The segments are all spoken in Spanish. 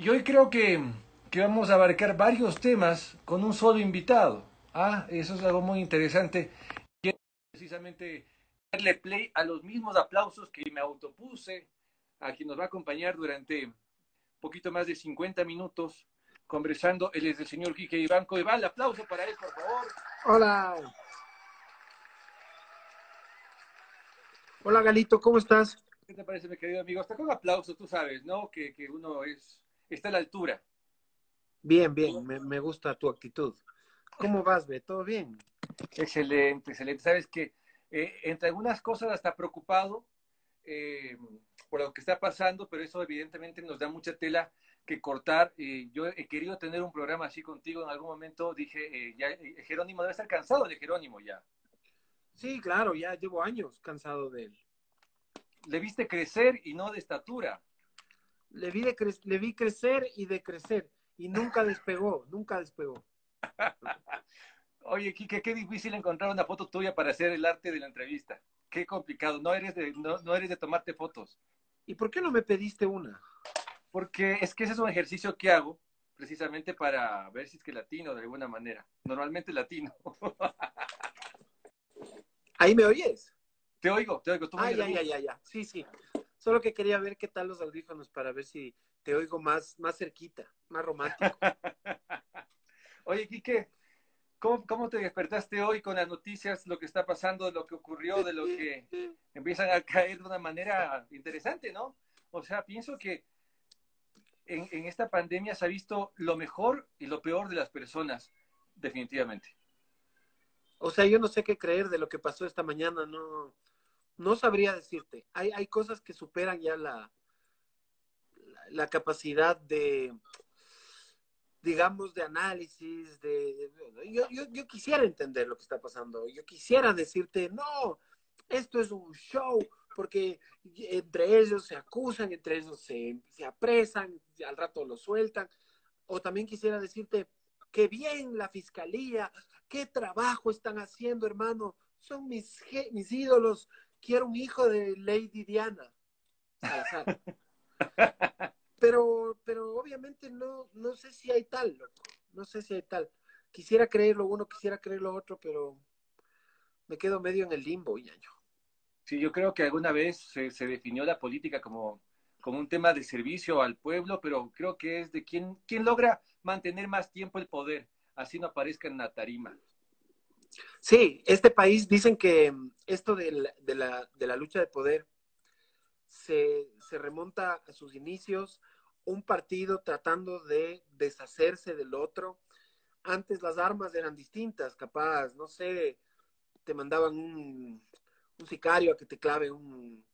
Y hoy creo que, que vamos a abarcar varios temas con un solo invitado. Ah, eso es algo muy interesante. Quiero precisamente darle play a los mismos aplausos que me autopuse a quien nos va a acompañar durante un poquito más de 50 minutos conversando. Él es el señor Quique Ibanco de Val. Aplauso para él, por favor. Hola. Hola Galito, ¿cómo estás? ¿Qué te parece, mi querido amigo? Hasta con aplausos, tú sabes, ¿no? Que, que uno es, está a la altura. Bien, bien, me, me gusta tu actitud. ¿Cómo vas, Be? ¿Todo bien? Excelente, excelente. Sabes que eh, entre algunas cosas hasta preocupado eh, por lo que está pasando, pero eso evidentemente nos da mucha tela que cortar. Eh, yo he querido tener un programa así contigo en algún momento. Dije, ya Jerónimo debe estar cansado de Jerónimo ya. Sí, claro, ya llevo años cansado de él. Le viste crecer y no de estatura. Le vi, de cre le vi crecer y de crecer y nunca despegó, nunca despegó. Oye, Kike, qué difícil encontrar una foto tuya para hacer el arte de la entrevista. Qué complicado. No eres de, no, no eres de tomarte fotos. ¿Y por qué no me pediste una? Porque es que ese es un ejercicio que hago precisamente para ver si es que latino de alguna manera. Normalmente latino. ¿Ahí me oyes? Te oigo, te oigo. ¿Tú ah, ya, ya, ya, ya. Sí, sí. Solo que quería ver qué tal los audífonos para ver si te oigo más, más cerquita, más romántico. Oye, Quique, ¿cómo, ¿cómo te despertaste hoy con las noticias, lo que está pasando, de lo que ocurrió, de lo que empiezan a caer de una manera interesante, ¿no? O sea, pienso que en, en esta pandemia se ha visto lo mejor y lo peor de las personas, definitivamente. O sea, yo no sé qué creer de lo que pasó esta mañana, no, no sabría decirte. Hay, hay cosas que superan ya la, la, capacidad de, digamos, de análisis, de, de yo, yo, yo, quisiera entender lo que está pasando. Yo quisiera decirte, no, esto es un show, porque entre ellos se acusan, entre ellos se, se apresan, al rato lo sueltan. O también quisiera decirte, qué bien la fiscalía, qué trabajo están haciendo, hermano. Son mis, mis ídolos. Quiero un hijo de Lady Diana. Pero, pero obviamente no, no sé si hay tal, loco. No sé si hay tal. Quisiera creer lo uno, quisiera creer lo otro, pero me quedo medio en el limbo, ñaño. Sí, yo creo que alguna vez se, se definió la política como, como un tema de servicio al pueblo, pero creo que es de quien, quien logra mantener más tiempo el poder, así no aparezca en la tarima. Sí, este país dicen que esto de la, de la, lucha de poder se, se, remonta a sus inicios, un partido tratando de deshacerse del otro. Antes las armas eran distintas, capaz, no sé, te mandaban un, un sicario a que te clave un,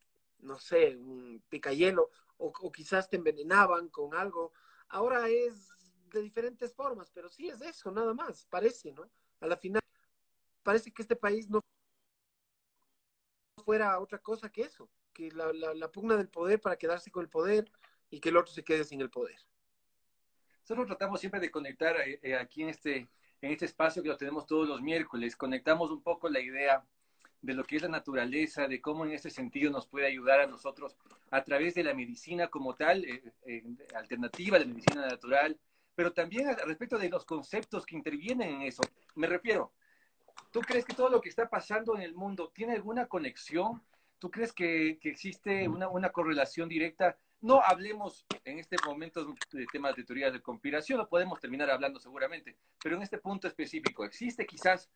no sé, un picayelo, o, o, quizás te envenenaban con algo. Ahora es de diferentes formas, pero sí es eso, nada más, parece, ¿no? A la final, parece que este país no fuera otra cosa que eso, que la, la, la pugna del poder para quedarse con el poder y que el otro se quede sin el poder. Nosotros tratamos siempre de conectar eh, aquí en este, en este espacio que lo tenemos todos los miércoles, conectamos un poco la idea de lo que es la naturaleza, de cómo en ese sentido nos puede ayudar a nosotros a través de la medicina como tal, eh, eh, alternativa, la medicina natural, pero también al respecto de los conceptos que intervienen en eso. Me refiero, ¿tú crees que todo lo que está pasando en el mundo tiene alguna conexión? ¿Tú crees que, que existe una, una, correlación directa? No hablemos en este momento de temas de teorías de conspiración, lo podemos terminar hablando seguramente, pero en este punto específico, ¿existe quizás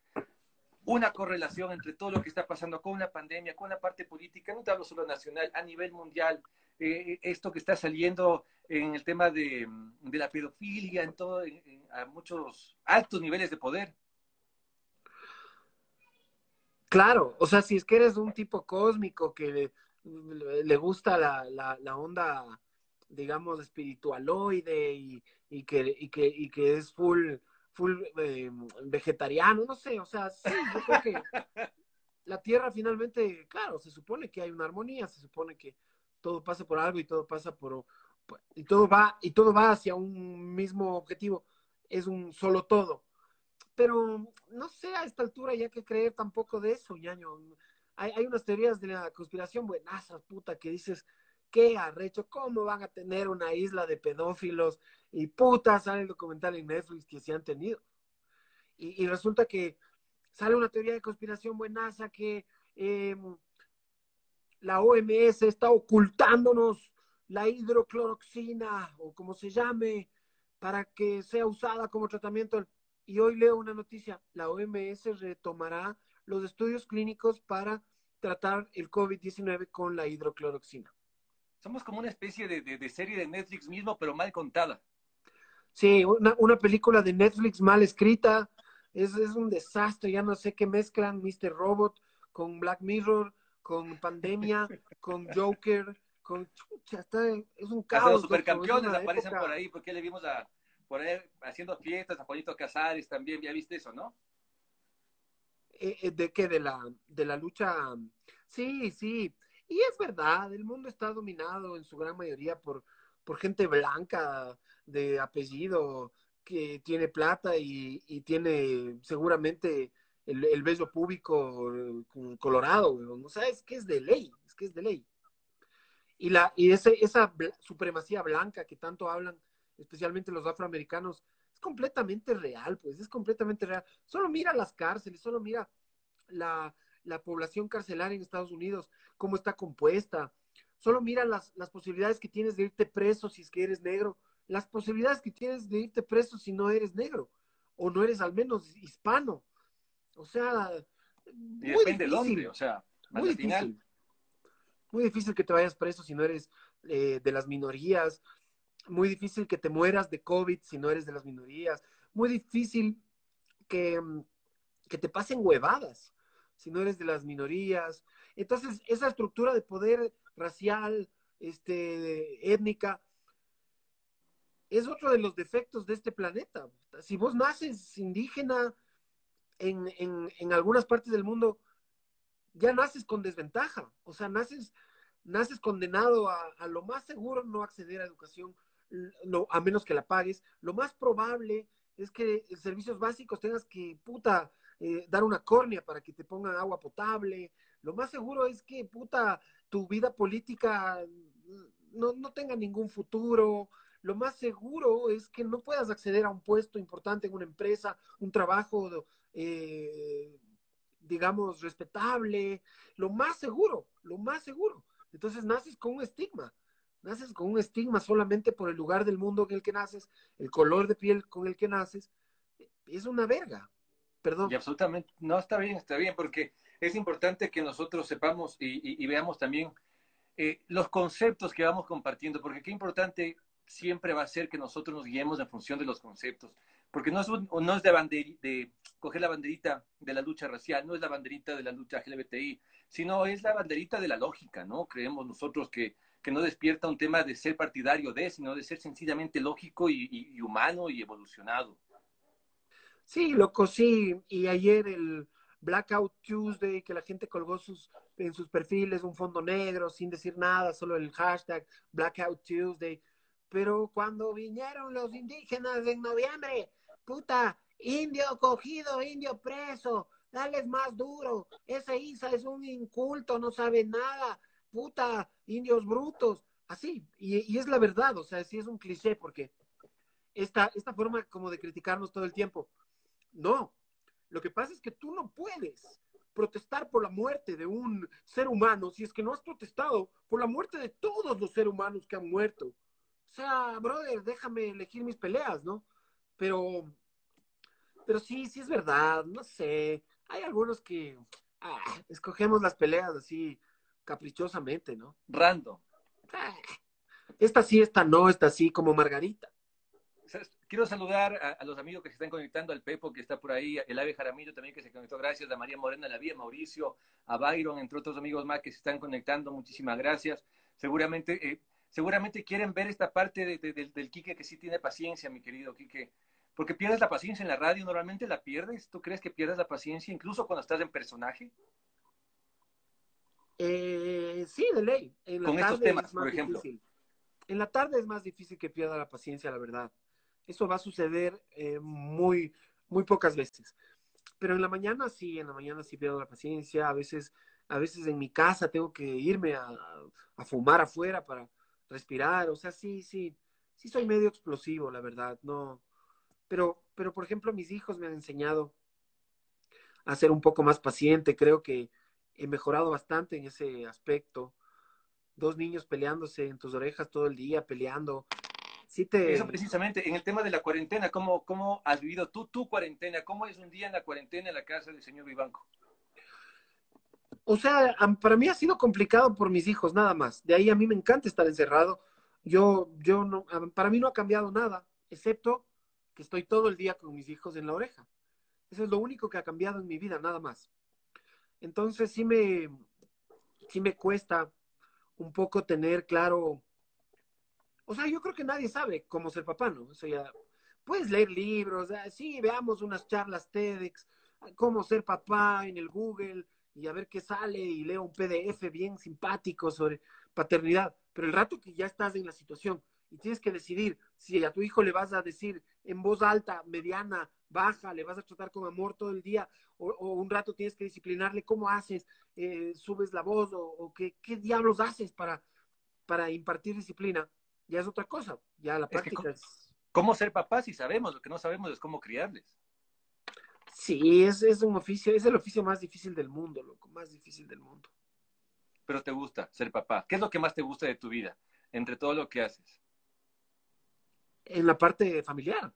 una correlación entre todo lo que está pasando con la pandemia, con la parte política, no te hablo solo nacional, a nivel mundial, eh, esto que está saliendo en el tema de, de la pedofilia, en todo, en, en, a muchos altos niveles de poder. Claro, o sea, si es que eres un tipo cósmico que le, le gusta la, la, la, onda, digamos, espiritualoide y, y, que, y, que, y que es full full eh, vegetariano, no sé, o sea, sí, yo creo que la Tierra finalmente, claro, se supone que hay una armonía, se supone que todo pasa por algo y todo pasa por y todo va y todo va hacia un mismo objetivo, es un solo todo. Pero no sé a esta altura ya que creer tampoco de eso, ñaño. Hay, hay unas teorías de la conspiración buenazas, puta, que dices qué arrecho, cómo van a tener una isla de pedófilos y puta, sale el documental en Netflix que se han tenido. Y, resulta que sale una teoría de conspiración buenaza que em, la OMS está ocultándonos la hidrocloroxina o como se llame para que sea usada como tratamiento. Y hoy leo una noticia, la OMS retomará los estudios clínicos para tratar el COVID-19 con la hidrocloroxina. Somos como una especie de, serie de Netflix mismo, pero mal contada. Sí, una, película de Netflix mal escrita. Es, es, un desastre, ya no sé qué mezclan Mr. Robot con Black Mirror, con Pandemia, con Joker, con chucha, es un caos. los supercampeones aparecen por ahí, porque le vimos a, por ahí haciendo fiestas a Juanito Casares también, ya viste eso, ¿no? Eh, eh, ¿De qué? De la, de la lucha. Sí, sí. Y es verdad, el mundo está dominado en su gran mayoría por, por gente blanca de apellido que tiene plata y, tiene seguramente el, el beso público eh, colorado, ¿no? sabes que es de ley, es que es de ley. Y, la, y ese, esa supremacía blanca que tanto hablan, especialmente los afroamericanos, es completamente real, pues es completamente real. Solo mira las cárceles, solo mira la, población carcelaria en Estados Unidos, cómo está compuesta. Solo mira las, las posibilidades que tienes de irte preso si es que eres negro, las posibilidades que tienes de irte preso si no eres negro, o no eres al menos hispano. O sea, muy depende o sea, muy difícil. Muy difícil que te vayas preso si no eres eh, de las minorías muy difícil que te mueras de COVID si no eres de las minorías, muy difícil que, mm, que te pasen huevadas si no eres de las minorías. Entonces, esa estructura de poder racial, este, étnica, es otro de los defectos de este planeta. Si vos naces indígena en, en, algunas partes del mundo, ya naces con desventaja. O sea, naces, naces condenado a, a lo más seguro no acceder a educación a menos que la pagues, lo más probable es que en servicios básicos tengas que, puta, eh, dar una córnea para que te pongan agua potable. Lo más seguro es que, puta, tu vida política no, no tenga ningún futuro. Lo más seguro es que no puedas acceder a un puesto importante en una empresa, un trabajo, eh, digamos, respetable. Lo más seguro, lo más seguro. Entonces naces con un estigma naces con un estigma solamente por el lugar del mundo en el que naces, el color de piel con el que naces, es una verga. Perdón. Y absolutamente, no, está bien, está bien, porque es importante que nosotros sepamos y, veamos también eh, los conceptos que vamos compartiendo, porque qué importante siempre va a ser que nosotros nos guiemos en función de los conceptos, porque no es, no es de, de coger la banderita de la lucha racial, no es la banderita de la lucha LGBTI, sino es la banderita de la lógica, ¿no? Creemos nosotros que que no despierta un tema de ser partidario de, sino de ser sencillamente lógico y, humano y evolucionado. Sí, loco, sí. Y ayer el Blackout Tuesday, que la gente colgó sus, en sus perfiles un fondo negro sin decir nada, solo el hashtag Blackout Tuesday. Pero cuando vinieron los indígenas en noviembre, puta, indio cogido, indio preso, dales más duro. Ese Isa es un inculto, no sabe nada puta, indios brutos, así, y, es la verdad, o sea, sí es un cliché porque esta, esta forma como de criticarnos todo el tiempo, no, lo que pasa es que tú no puedes protestar por la muerte de un ser humano si es que no has protestado por la muerte de todos los seres humanos que han muerto. O sea, brother, déjame elegir mis peleas, ¿no? Pero, pero sí, sí es verdad, no sé. Hay algunos que ah, escogemos las peleas así caprichosamente, ¿no? Random. Ah, esta sí, esta no, esta sí, como Margarita. Quiero saludar a, los amigos que se están conectando, al Pepo que está por ahí, el Ave Jaramillo también que se conectó, gracias, a María Morena, a la Vía, Mauricio, a Byron, entre otros amigos más que se están conectando, muchísimas gracias. Seguramente, eh, seguramente quieren ver esta parte del Quique que sí tiene paciencia, mi querido Quique, porque pierdes la paciencia en la radio, normalmente la pierdes, ¿tú crees que pierdes la paciencia incluso cuando estás en personaje? Eh, sí, de ley. En la Con tarde estos temas, por ejemplo. En la tarde es más difícil que pierda la paciencia, la verdad. Eso va a suceder eh, muy, muy pocas veces. Pero en la mañana sí, en la mañana sí pierdo la paciencia. A veces a veces en mi casa tengo que irme a, a fumar afuera para respirar, o sea, sí, sí, sí soy medio explosivo, la verdad, no, pero, pero por ejemplo, mis hijos me han enseñado a ser un poco más paciente, creo que he mejorado bastante en ese aspecto. Dos niños peleándose en tus orejas todo el día, peleando. Sí te... Eso precisamente, en el tema de la cuarentena, ¿cómo, ¿cómo has vivido tú tu cuarentena? ¿Cómo es un día en la cuarentena en la casa del señor Vivanco? O sea, para mí ha sido complicado por mis hijos, nada más. De ahí a mí me encanta estar encerrado. Yo, yo no, para mí no ha cambiado nada, excepto que estoy todo el día con mis hijos en la oreja. Eso es lo único que ha cambiado en mi vida, nada más. Entonces sí me, sí me cuesta un poco tener claro. O sea, yo creo que nadie sabe cómo ser papá, ¿no? O sea, puedes leer libros, ah, sí, veamos unas charlas TEDx, cómo ser papá en el Google y a ver qué sale y leo un PDF bien simpático sobre paternidad. Pero el rato que ya estás en la situación y tienes que decidir si a tu hijo le vas a decir en voz alta, mediana, baja, le vas a tratar con amor todo el día, o, un rato tienes que disciplinarle, ¿cómo haces? Eh, ¿Subes la voz? ¿O, qué, diablos haces para, para impartir disciplina? Ya es otra cosa, ya la práctica es... ¿Cómo ser papá si sabemos? Lo que no sabemos es cómo criarles. Sí, es, es un oficio, es el oficio más difícil del mundo, loco, más difícil del mundo. Pero te gusta ser papá. ¿Qué es lo que más te gusta de tu vida, entre todo lo que haces? En la parte familiar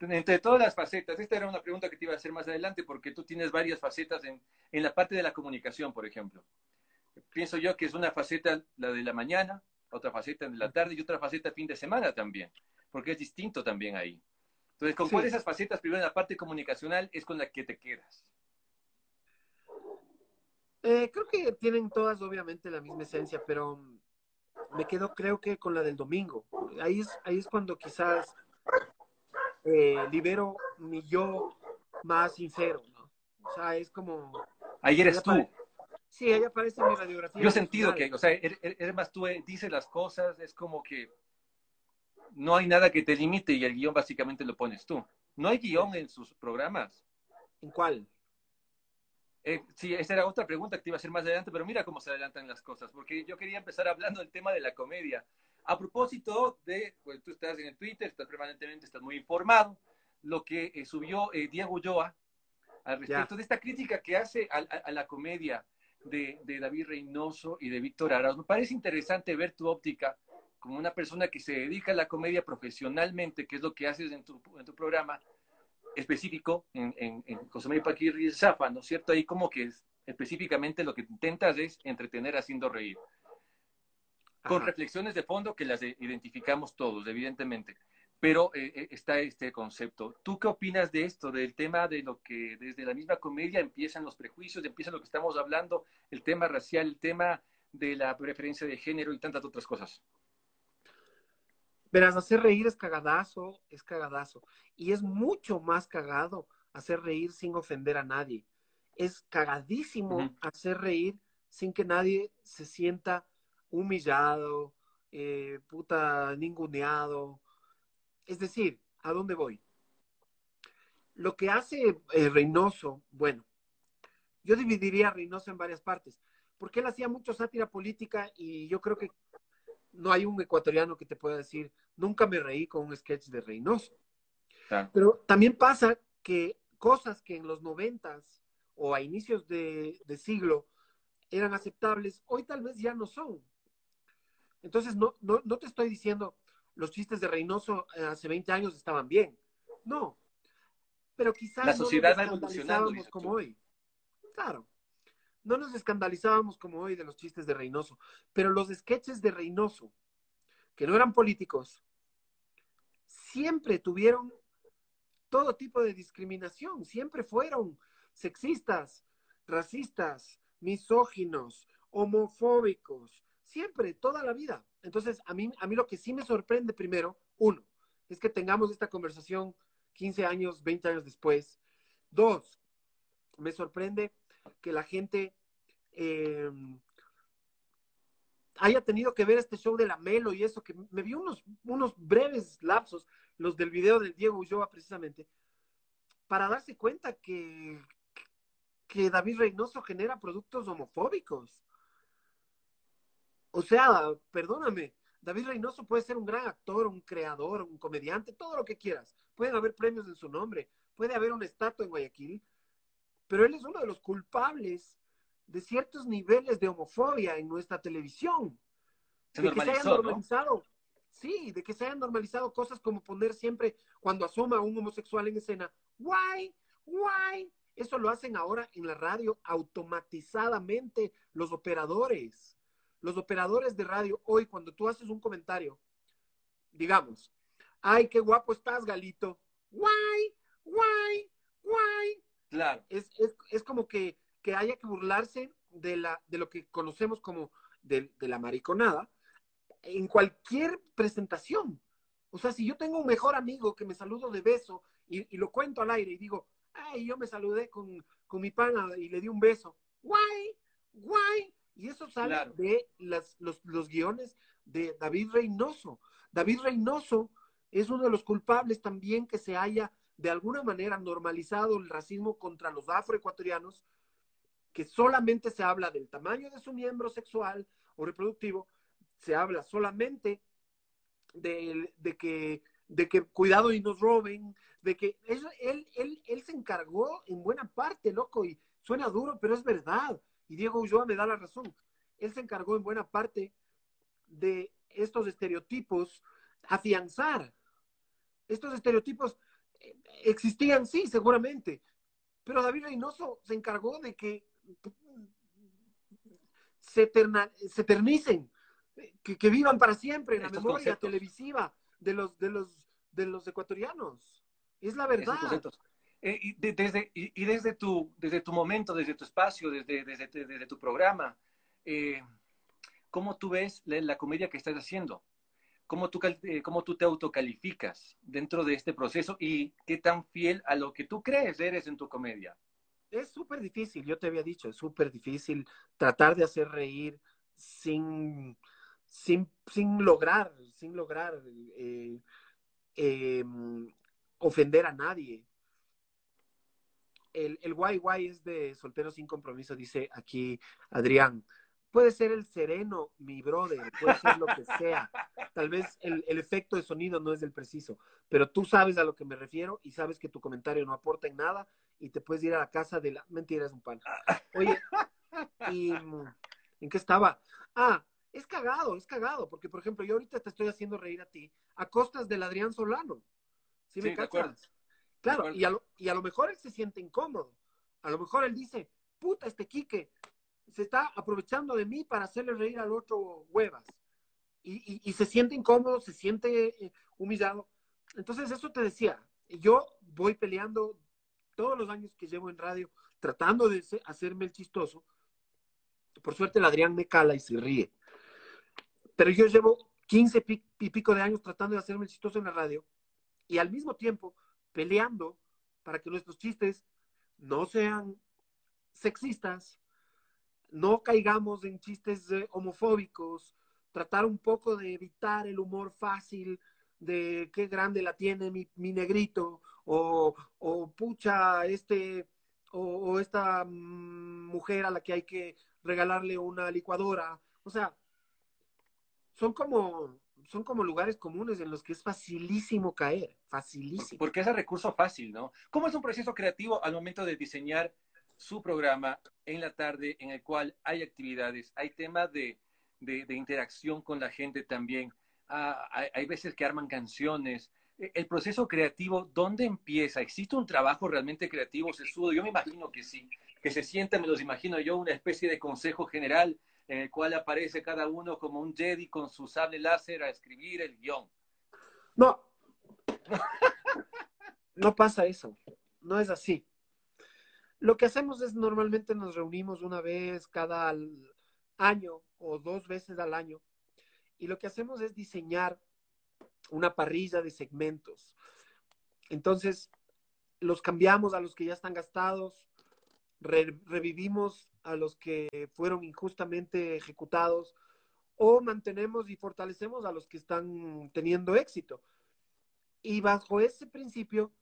entre todas las facetas, esta era una pregunta que te iba a hacer más adelante porque tú tienes varias facetas en, en la parte de la comunicación, por ejemplo. Pienso yo que es una faceta la de la mañana, otra faceta de la tarde y otra faceta fin de semana también, porque es distinto también ahí. Entonces, ¿con cuál de esas facetas, primero en la parte comunicacional, es con la que te quedas? Eh, creo que tienen todas obviamente la misma esencia, pero me quedo creo que con la del domingo. Ahí es, ahí es cuando quizás eh, libero mi yo más sincero, ¿no? O sea, es como... Ahí eres tú. Sí, ahí aparece mi radiografía. Yo he sentido que, o sea, eres, er, er, más tú, eh, dices las cosas, es como que no hay nada que te limite y el guion básicamente lo pones tú. ¿No hay guion en sus programas? ¿En cuál? Eh, sí, esa era otra pregunta que te iba a hacer más adelante, pero mira cómo se adelantan las cosas, porque yo quería empezar hablando del tema de la comedia. A propósito de, pues tú estás en el Twitter, estás permanentemente, estás muy informado, lo que eh, subió eh, Diego Ulloa al respecto de esta crítica que hace a, la comedia de, David Reynoso y de Víctor Arauz. Me parece interesante ver tu óptica como una persona que se dedica a la comedia profesionalmente, que es lo que haces en tu, en tu programa específico en, en, en José María Paquirri Zafa, ¿no es cierto? Ahí como que específicamente lo que intentas es entretener haciendo reír con reflexiones de fondo que las identificamos todos, evidentemente. Pero eh, eh, está este concepto. ¿Tú qué opinas de esto, del tema de lo que desde la misma comedia empiezan los prejuicios, empieza lo que estamos hablando, el tema racial, el tema de la preferencia de género y tantas otras cosas? Verás, hacer reír es cagadazo, es cagadazo. Y es mucho más cagado hacer reír sin ofender a nadie. Es cagadísimo hacer reír sin que nadie se sienta humillado, eh, puta, ninguneado. Es decir, ¿a dónde voy? Lo que hace eh, Reynoso, bueno, yo dividiría a Reynoso en varias partes, porque él hacía mucho sátira política y yo creo que no hay un ecuatoriano que te pueda decir, nunca me reí con un sketch de Reynoso. Pero también pasa que cosas que en los noventas o a inicios de, de siglo eran aceptables, hoy tal vez ya no son. Entonces, no, no, no te estoy diciendo los chistes de Reynoso eh, hace 20 años estaban bien. No. Pero quizás la sociedad no nos como hoy. Claro. No nos escandalizábamos como hoy de los chistes de Reynoso. Pero los sketches de Reynoso, que no eran políticos, siempre tuvieron todo tipo de discriminación. Siempre fueron sexistas, racistas, misóginos, homofóbicos, Siempre, toda la vida. Entonces, a mí, a mí lo que sí me sorprende primero, uno, es que tengamos esta conversación 15 años, 20 años después. Dos, me sorprende que la gente em, haya tenido que ver este show de la Melo y eso, que me vi unos, unos breves lapsos, los del video del Diego Ulloa precisamente, para darse cuenta que, que David Reynoso genera productos homofóbicos. O sea, perdóname, David Reynoso puede ser un gran actor, un creador, un comediante, todo lo que quieras. Pueden haber premios en su nombre, puede haber una estatua en Guayaquil, pero él es uno de los culpables de ciertos niveles de homofobia en nuestra televisión. Se de que se hayan ¿no? normalizado, sí, de que se hayan normalizado cosas como poner siempre cuando asoma un homosexual en escena, why, why. Eso lo hacen ahora en la radio automatizadamente los operadores. Los operadores de radio, hoy cuando tú haces un comentario, digamos, ay, qué guapo estás, Galito. Why, why, why. Claro. Es, es, es como que, que haya que burlarse de, la, de lo que conocemos como de, de la mariconada en cualquier presentación. O sea, si yo tengo un mejor amigo que me saludo de beso y, y lo cuento al aire y digo, ay, yo me saludé con, con mi pana y le di un beso. Guay, guay. Y eso sale Claro. de las, los, los guiones de David Reynoso. David Reynoso es uno de los culpables también que se haya de alguna manera normalizado el racismo contra los afroecuatorianos, que solamente se habla del tamaño de su miembro sexual o reproductivo, se habla solamente de, de que, de que cuidado y nos roben, de que él, él, él se encargó en buena parte, loco, y suena duro, pero es verdad. Y Diego Ulloa me da la razón. Él se encargó en buena parte de estos estereotipos afianzar. Estos estereotipos existían, sí, seguramente, pero David Reynoso se encargó de que se, eterna, se eternicen, que, que, vivan para siempre en la memoria conceptos. televisiva de los, de los, de los ecuatorianos. Es la verdad. Eh, y, de- desde, y, y desde, tu, desde tu momento, desde tu espacio, desde, desde, desde tu programa, eh, ¿cómo tú ves la, la comedia que estás haciendo? ¿Cómo tú, eh, ¿Cómo tú te autocalificas dentro de este proceso y qué tan fiel a lo que tú crees eres en tu comedia? Es súper difícil, yo te había dicho, es súper difícil tratar de hacer reír sin, sin, sin lograr, sin lograr eh, eh, ofender a nadie. El, el guay guay es de Soltero sin Compromiso, dice aquí Adrián. Puede ser el sereno, mi brother, puede ser lo que sea. Tal vez el, el efecto de sonido no es el preciso, pero tú sabes a lo que me refiero y sabes que tu comentario no aporta en nada y te puedes ir a la casa de la... Mentira, es un pan. Oye, ¿y en qué estaba? Ah, es cagado, es cagado, porque por ejemplo, yo ahorita te estoy haciendo reír a ti a costas del Adrián Solano. ¿Sí, Sí, me cachas? Claro, y a, lo, y a lo mejor él se siente incómodo. A lo mejor él dice, puta, este Quique se está aprovechando de mí para hacerle reír al otro huevas. Y, y, se siente incómodo, se siente eh, humillado. Entonces, eso te decía, yo voy peleando todos los años que llevo en radio, tratando de hacerme el chistoso. Por suerte, el Adrián me cala y se ríe. Pero yo llevo 15 pi- y pico de años tratando de hacerme el chistoso en la radio y al mismo tiempo peleando para que nuestros chistes no sean sexistas, no caigamos en chistes eh, homofóbicos, tratar un poco de evitar el humor fácil de qué grande la tiene mi, mi negrito, o, o pucha, este, o, esta mm, mujer a la que hay que regalarle una licuadora. O sea, son como, son como lugares comunes en los que es facilísimo caer, facilísimo. Porque es el recurso fácil, ¿no? ¿Cómo es un proceso creativo al momento de diseñar su programa en la tarde en el cual hay actividades, hay temas de, de, interacción con la gente también, ah, hay, veces que arman canciones. Eh, El proceso creativo, ¿dónde empieza? ¿Existe un trabajo realmente creativo, sesudo? Yo me imagino que sí, que se sienta, me los imagino yo, una especie de consejo general en el cual aparece cada uno como un Jedi con su sable láser a escribir el guion. No, no pasa eso, no es así. Lo que hacemos es normalmente nos reunimos una vez cada año o dos veces al año y lo que hacemos es diseñar una parrilla de segmentos. Entonces, los cambiamos a los que ya están gastados, re- revivimos a los que fueron injustamente ejecutados o mantenemos y fortalecemos a los que están teniendo éxito. Y bajo ese principio,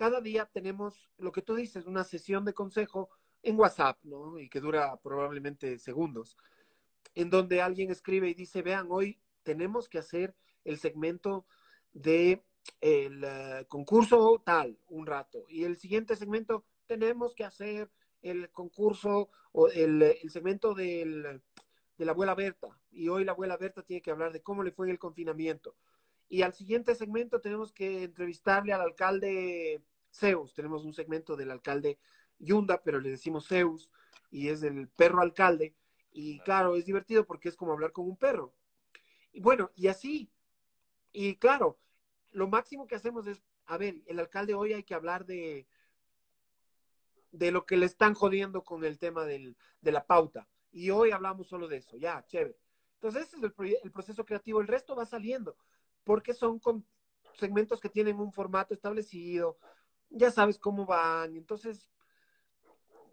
cada día tenemos lo que tú dices, una sesión de consejo en WhatsApp, ¿no? Y que dura probablemente segundos, en donde alguien escribe y dice, vean, hoy tenemos que hacer el segmento de el eh, concurso tal, un rato, y el siguiente segmento tenemos que hacer el concurso o el, el segmento del, de la abuela Berta, y hoy la abuela Berta tiene que hablar de cómo le fue el confinamiento. Y al siguiente segmento tenemos que entrevistarle al alcalde Zeus. Tenemos un segmento del alcalde Yunda, pero le decimos Zeus, y es del perro alcalde. Y claro, es divertido porque es como hablar con un perro. Y bueno, y así. Y claro, lo máximo que hacemos es, a ver, el alcalde hoy hay que hablar de, de lo que le están jodiendo con el tema del, de la pauta. Y hoy hablamos solo de eso, ya, chévere. Entonces, ese es el, el proceso creativo. El resto va saliendo porque son con segmentos que tienen un formato establecido, ya sabes cómo van, entonces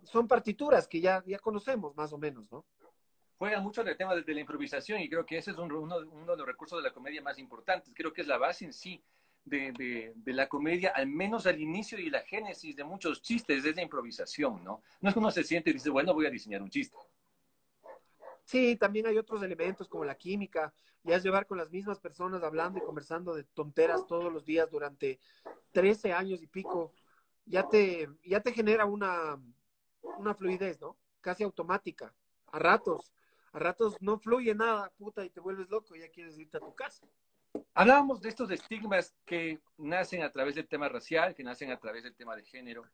son partituras que ya, ya conocemos más o menos, ¿no? Juegan mucho en el tema de, la improvisación y creo que ese es uno, uno, de los recursos de la comedia más importantes. Creo que es la base en sí de, de, de, la comedia, al menos al inicio y la génesis de muchos chistes, es la improvisación, ¿no? No es que uno se siente y dice, bueno, voy a diseñar un chiste. Sí, también hay otros elementos como la química, ya es llevar con las mismas personas hablando y conversando de tonteras todos los días durante 13 años y pico, ya te, ya te genera una, una fluidez, ¿no? Casi automática. A ratos, a ratos no fluye nada, puta, y te vuelves loco y ya quieres irte a tu casa. Hablábamos de estos estigmas que nacen a través del tema racial, que nacen a través del tema de género,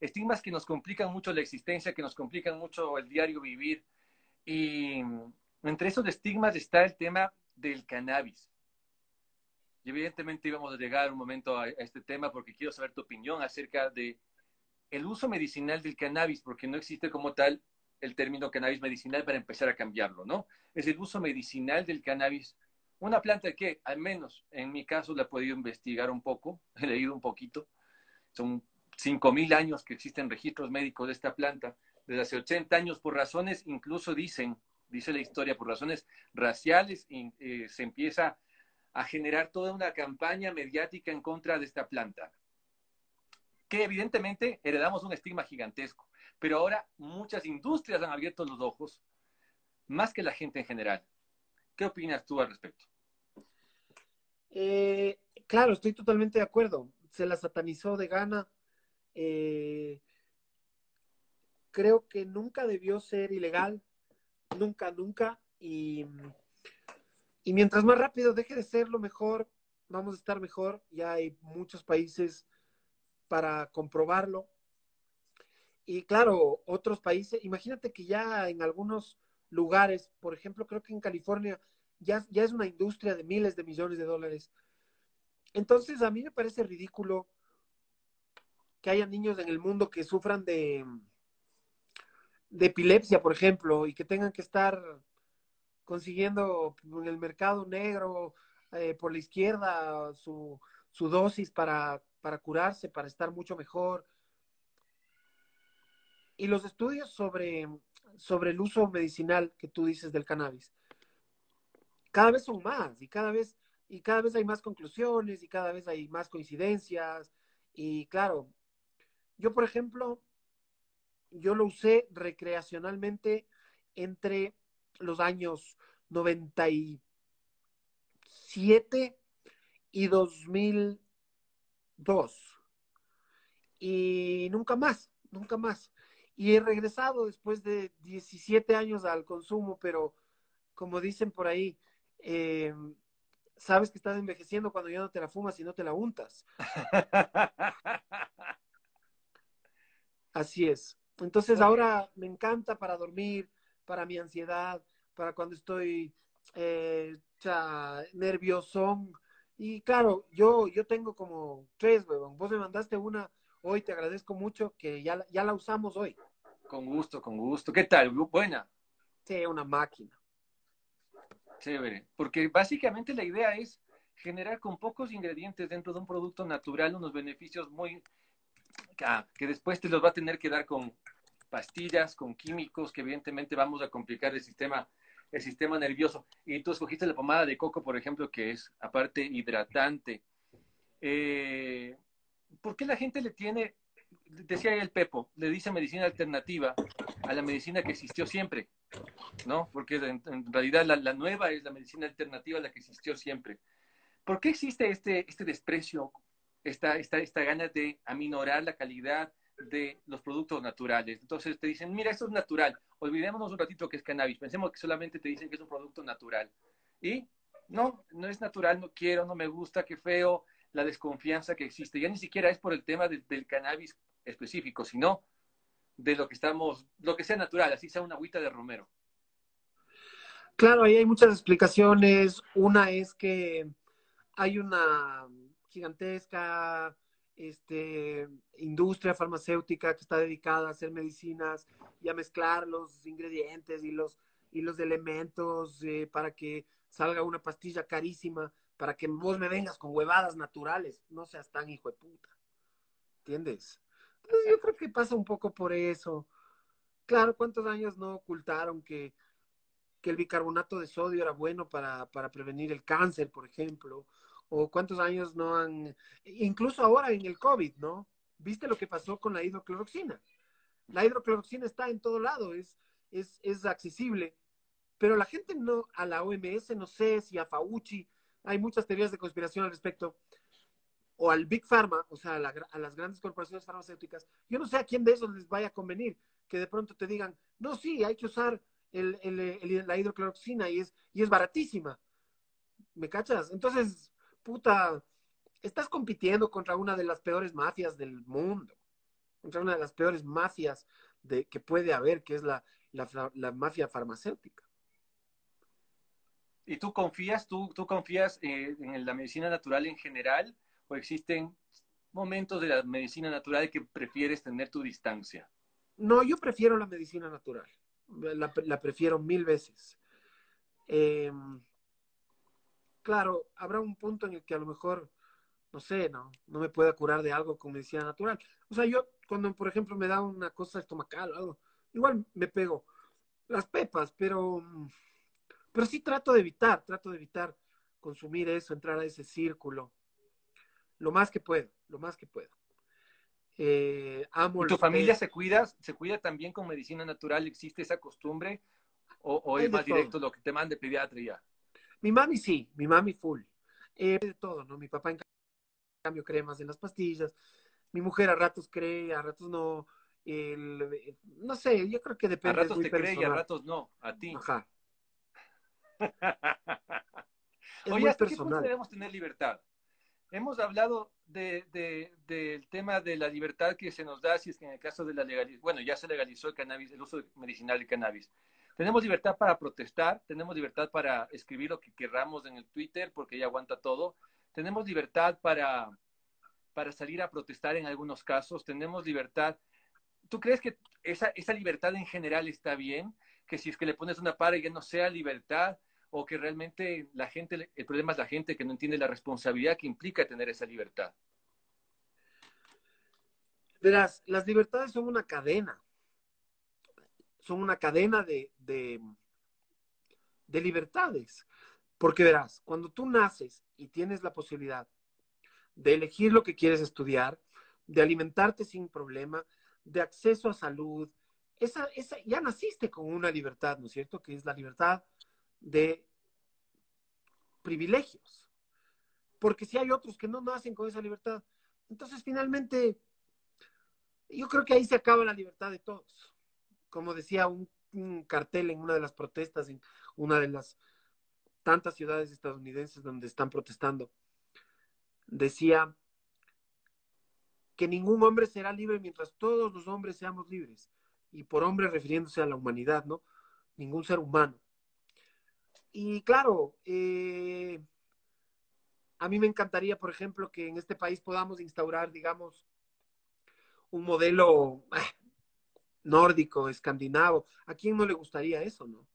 estigmas que nos complican mucho la existencia, que nos complican mucho el diario vivir y entre esos estigmas está el tema del cannabis. Y evidentemente íbamos a llegar un momento a, este tema porque quiero saber tu opinión acerca de el uso medicinal del cannabis, porque no existe como tal el término cannabis medicinal para empezar a cambiarlo, ¿no? Es el uso medicinal del cannabis, una planta que, al menos en mi caso, la he podido investigar un poco, he leído un poquito, son 5.000 años que existen registros médicos de esta planta, desde hace 80 años por razones, incluso dicen, dice la historia, por razones raciales, eh, se empieza a generar toda una campaña mediática en contra de esta planta, que evidentemente heredamos un estigma gigantesco, pero ahora muchas industrias han abierto los ojos, más que la gente en general. ¿Qué opinas tú al respecto? Eh, claro, estoy totalmente de acuerdo. Se la satanizó de gana. Eh, creo que nunca debió ser ilegal, nunca, nunca, y, y mientras más rápido deje de serlo mejor, vamos a estar mejor, ya hay muchos países para comprobarlo. Y claro, otros países, imagínate que ya en algunos lugares, por ejemplo, creo que en California ya, ya es una industria de miles de millones de dólares. Entonces, a mí me parece ridículo que haya niños en el mundo que sufran de, de epilepsia, por ejemplo, y que tengan que estar consiguiendo en el mercado negro eh, por la izquierda su, su dosis para, para curarse, para estar mucho mejor. Y los estudios sobre, sobre el uso medicinal que tú dices del cannabis, cada vez son más y cada vez, y cada vez hay más conclusiones y cada vez hay más coincidencias. Y claro, yo, por ejemplo, yo lo usé recreacionalmente entre los años 97 y 2002. Y nunca más, nunca más. Y he regresado después de 17 años al consumo, pero como dicen por ahí, eh, sabes que estás envejeciendo cuando ya no te la fumas y no te la untas. Así es. Entonces ahora me encanta para dormir, para mi ansiedad, para cuando estoy eh, nervioso. Y claro, yo, yo tengo como tres, huevón. Vos me mandaste una hoy, te agradezco mucho que ya, ya la usamos hoy. Con gusto, con gusto. ¿Qué tal? Buena. Sí, una máquina. Chévere. Porque básicamente la idea es generar con pocos ingredientes dentro de un producto natural unos beneficios muy que después te los va a tener que dar con pastillas, con químicos, que evidentemente vamos a complicar el sistema, el sistema nervioso. Y tú escogiste la pomada de coco, por ejemplo, que es aparte hidratante. Eh, ¿Por qué la gente le tiene decía el Pepo, le dice medicina alternativa a la medicina que existió siempre, ¿no? Porque en, realidad la, nueva es la medicina alternativa, la que existió siempre. ¿Por qué existe este, este desprecio, esta, esta, esta gana de aminorar la calidad de los productos naturales? Entonces te dicen, mira, esto es natural, olvidémonos un ratito que es cannabis, pensemos que solamente te dicen que es un producto natural. Y no, no es natural, no quiero, no me gusta, qué feo, la desconfianza que existe. Ya ni siquiera es por el tema del cannabis específico, sino de lo que estamos, lo que sea natural, así sea una agüita de romero. Claro, ahí hay muchas explicaciones. Una es que hay una gigantesca este, industria farmacéutica que está dedicada a hacer medicinas y a mezclar los ingredientes y los, y los elementos eh, para que salga una pastilla carísima, para que vos me vengas con huevadas naturales. No seas tan hijo de puta. ¿Entiendes? Entonces yo creo que pasa un poco por eso. Claro, ¿cuántos años no ocultaron que, que el bicarbonato de sodio era bueno para, para prevenir el cáncer, por ejemplo? O cuántos años no han, incluso ahora en el COVID, ¿no? ¿Viste lo que pasó con la hidrocloroxina? La hidrocloroxina está en todo lado, es, es, es accesible, pero la gente no, a la OMS, no sé si a Fauci, hay muchas teorías de conspiración al respecto, o al Big Pharma, o sea, a, las grandes corporaciones farmacéuticas, yo no sé a quién de esos les vaya a convenir que de pronto te digan, no, sí, hay que usar el, la hidrocloroxina y es, y es baratísima. ¿Me cachas? Entonces, puta, estás compitiendo contra una de las peores mafias del mundo, contra una de las peores mafias de, que puede haber, que es la, la, mafia farmacéutica. ¿Y tú confías, tú, tú confías eh, en la medicina natural en general o existen momentos de la medicina natural que prefieres tener tu distancia? No, yo prefiero la medicina natural, la, la prefiero mil veces. Eh, claro, habrá un punto en el que a lo mejor, no sé, no, no me pueda curar de algo con medicina natural. O sea, yo cuando, por ejemplo, me da una cosa estomacal o algo, igual me pego las pepas, pero, pero sí trato de evitar, trato de evitar consumir eso, entrar a ese círculo, lo más que puedo, lo más que puedo. Eh, amo ¿Y tu familia se cuida, se cuida también con medicina natural? ¿Existe esa costumbre? ¿O, es más directo lo que te mande pediatría? Mi mami sí, mi mami full. Eh, de todo, ¿no? Mi papá en cambio cree más en las pastillas. Mi mujer a ratos cree, a ratos no. no sé, yo creo que depende. A ratos te cree y a ratos no, a ti. Ajá. Oye, ¿hasta qué punto debemos tener libertad? Hemos hablado de, del tema de la libertad que se nos da si es que en el caso de la legalización, bueno, ya se legalizó el cannabis, el uso medicinal de cannabis. Tenemos libertad para protestar, tenemos libertad para escribir lo que querramos en el Twitter porque ella aguanta todo. Tenemos libertad para, para salir a protestar en algunos casos, tenemos libertad. ¿Tú crees que esa, esa libertad en general está bien? Que si es que le pones una para ya no sea libertad o que realmente la gente, el problema es la gente que no entiende la responsabilidad que implica tener esa libertad. Verás, las libertades son una cadena son una cadena de, de, libertades. Porque verás, cuando tú naces y tienes la posibilidad de elegir lo que quieres estudiar, de alimentarte sin problema, de acceso a salud, esa, esa, ya naciste con una libertad, ¿no es cierto? Que es la libertad de privilegios. Porque si hay otros que no nacen con esa libertad, entonces finalmente yo creo que ahí se acaba la libertad de todos como decía un, cartel en una de las protestas en una de las tantas ciudades estadounidenses donde están protestando, decía que ningún hombre será libre mientras todos los hombres seamos libres. Y por hombre refiriéndose a la humanidad, ¿no? Ningún ser humano. Y claro, eh, a mí me encantaría, por ejemplo, que en este país podamos instaurar, digamos, un modelo, ah, nórdico, escandinavo. ¿A quién no le gustaría eso, no?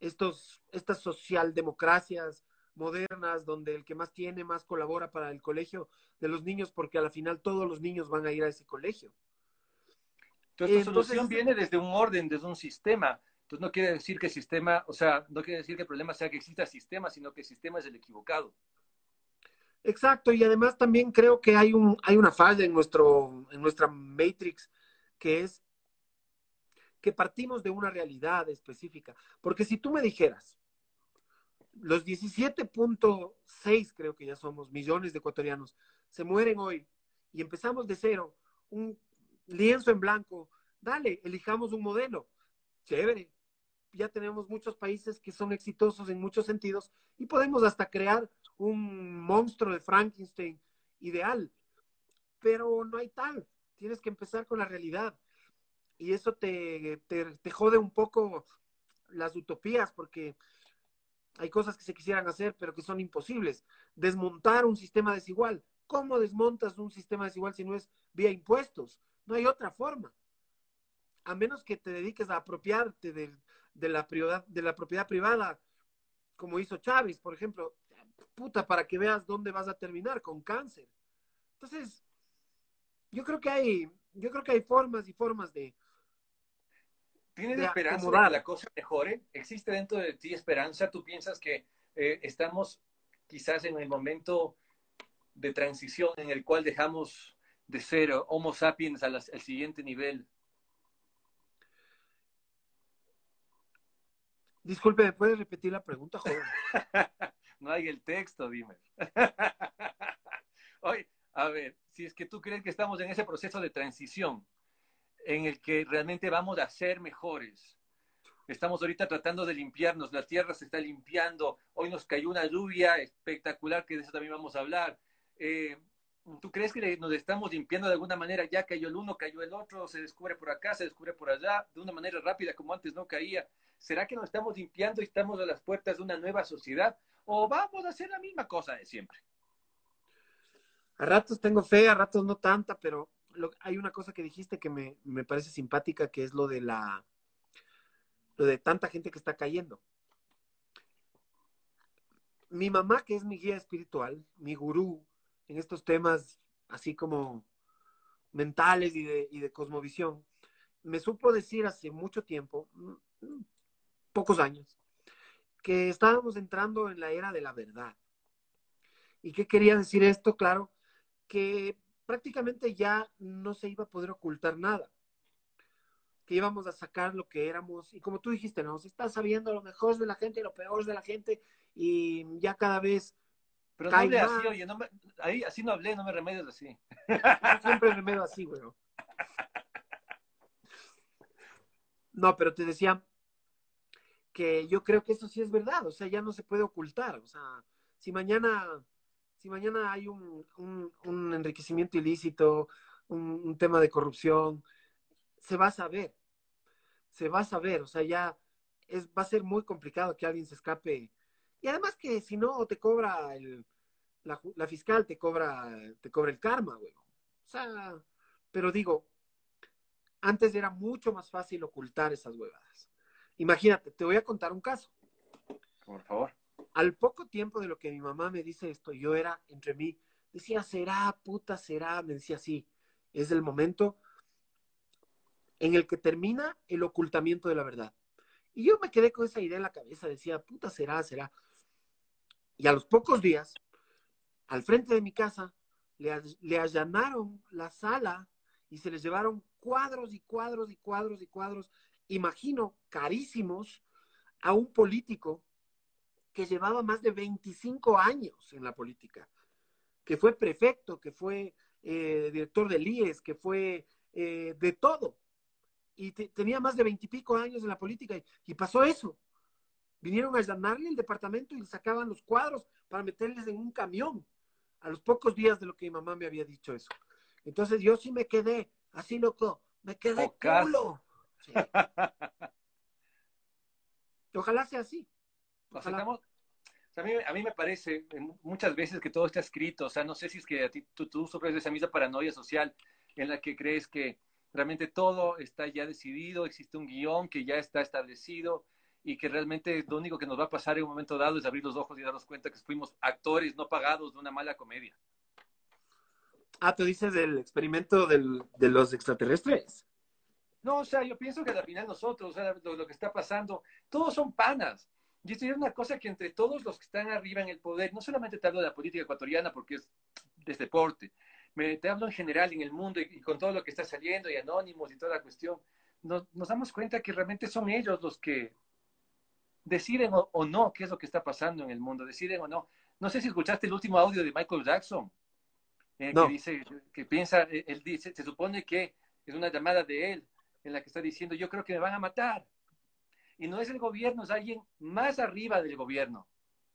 Estos, estas socialdemocracias modernas donde el que más tiene más colabora para el colegio de los niños porque a la final todos los niños van a ir a ese colegio. Entonces, la solución viene desde un orden, desde un sistema. Entonces, no quiere decir que el sistema, o sea, no quiere decir que el problema sea que exista sistema, sino que el sistema es el equivocado. Exacto, y además también creo que hay, un, hay una falla en, nuestro, en nuestra Matrix, que es que partimos de una realidad específica. Porque si tú me dijeras, los 17.6 creo que ya somos millones de ecuatorianos, se mueren hoy y empezamos de cero, un lienzo en blanco, dale, elijamos un modelo, chévere. Ya tenemos muchos países que son exitosos en muchos sentidos y podemos hasta crear un monstruo de Frankenstein ideal, pero no hay tal. Tienes que empezar con la realidad. Y eso te, te, jode un poco las utopías, porque hay cosas que se quisieran hacer, pero que son imposibles. Desmontar un sistema desigual. ¿Cómo desmontas un sistema desigual si no es vía impuestos? No hay otra forma. A menos que te dediques a apropiarte de, de la, de la propiedad privada, como hizo Chávez, por ejemplo puta, para que veas dónde vas a terminar con cáncer. Entonces, yo creo que hay, yo creo que hay formas y formas de. ¿Tienes esperanza de que la cosa mejore? ¿Existe dentro de ti esperanza? ¿Tú piensas que eh, estamos quizás en el momento de transición en el cual dejamos de ser Homo sapiens al, al siguiente nivel? Disculpe, ¿me puedes repetir la pregunta, joven? no hay el texto, dime. Oye, a ver, si es que tú crees que estamos en ese proceso de transición en el que realmente vamos a ser mejores. Estamos ahorita tratando de limpiarnos, la tierra se está limpiando, hoy nos cayó una lluvia espectacular, que de eso también vamos a hablar. Eh, ¿Tú crees que nos estamos limpiando de alguna manera? Ya cayó el uno, cayó el otro, se descubre por acá, se descubre por allá, de una manera rápida como antes no caía. ¿Será que nos estamos limpiando y estamos a las puertas de una nueva sociedad? ¿O vamos a hacer la misma cosa de siempre? A ratos tengo fe, a ratos no tanta, pero hay una cosa que dijiste que me, me, parece simpática, que es lo de la lo de tanta gente que está cayendo. Mi mamá, que es mi guía espiritual, mi gurú en estos temas así como mentales y de, y de cosmovisión, me supo decir hace mucho tiempo, mm, pocos años, que estábamos entrando en la era de la verdad. ¿Y qué quería decir esto? Claro, que prácticamente ya no se iba a poder ocultar nada, que íbamos a sacar lo que éramos, y como tú dijiste, nos está sabiendo lo mejor de la gente y lo peor de la gente, y ya cada vez... Pero no hablé así, oye, no ahí así no hablé, no me remedios así. siempre remedio así, güey. No, pero te decía, que yo creo que eso sí es verdad, o sea, ya no se puede ocultar, o sea, si mañana, si mañana hay un, un, enriquecimiento ilícito, un, tema de corrupción, se va a saber, se va a saber, o sea, ya es, va a ser muy complicado que alguien se escape. Y además que si no te cobra el, la, la fiscal, te cobra, te cobra el karma, güey. O sea, pero digo, antes era mucho más fácil ocultar esas huevadas. Imagínate, te voy a contar un caso. Por favor. Al poco tiempo de lo que mi mamá me dice esto, yo era entre mí, decía, será, puta, será, me decía, sí, es el momento en el que termina el ocultamiento de la verdad. Y yo me quedé con esa idea en la cabeza, decía, puta, será, será. Y a los pocos días, al frente de mi casa, le, le allanaron la sala y se les llevaron cuadros y cuadros y cuadros y cuadros imagino, carísimos a un político que llevaba más de 25 años en la política, que fue prefecto, que fue eh, director del IES, que fue eh, de todo. Y tenía más de veintipico años en la política y, pasó eso. Vinieron a allanarle el departamento y le sacaban los cuadros para meterles en un camión a los pocos días de lo que mi mamá me había dicho eso. Entonces yo sí me quedé así loco, me quedé culo. Ojalá sea así. A, mí, me parece muchas veces que todo está escrito, o sea, no sé si es que a ti, tú, tú sufres esa misma paranoia social en la que crees que realmente todo está ya decidido, existe un guion que ya está establecido y que realmente lo único que nos va a pasar en un momento dado es abrir los ojos y darnos cuenta que fuimos actores no pagados de una mala comedia. Ah, tú dices del experimento de los extraterrestres. No, o sea, yo pienso que al final nosotros, o sea, lo, que está pasando, todos son panas. Y esto es una cosa que entre todos los que están arriba en el poder, no solamente te hablo de la política ecuatoriana porque es, es deporte, me, te hablo en general en el mundo y, con todo lo que está saliendo y anónimos y toda la cuestión, nos, nos damos cuenta que realmente son ellos los que deciden o, no qué es lo que está pasando en el mundo, deciden o no. No sé si escuchaste el último audio de Michael Jackson, eh, que dice, que piensa, eh, él dice, se supone que es una llamada de él en la que está diciendo, yo creo que me van a matar. Y no es el gobierno, es alguien más arriba del gobierno.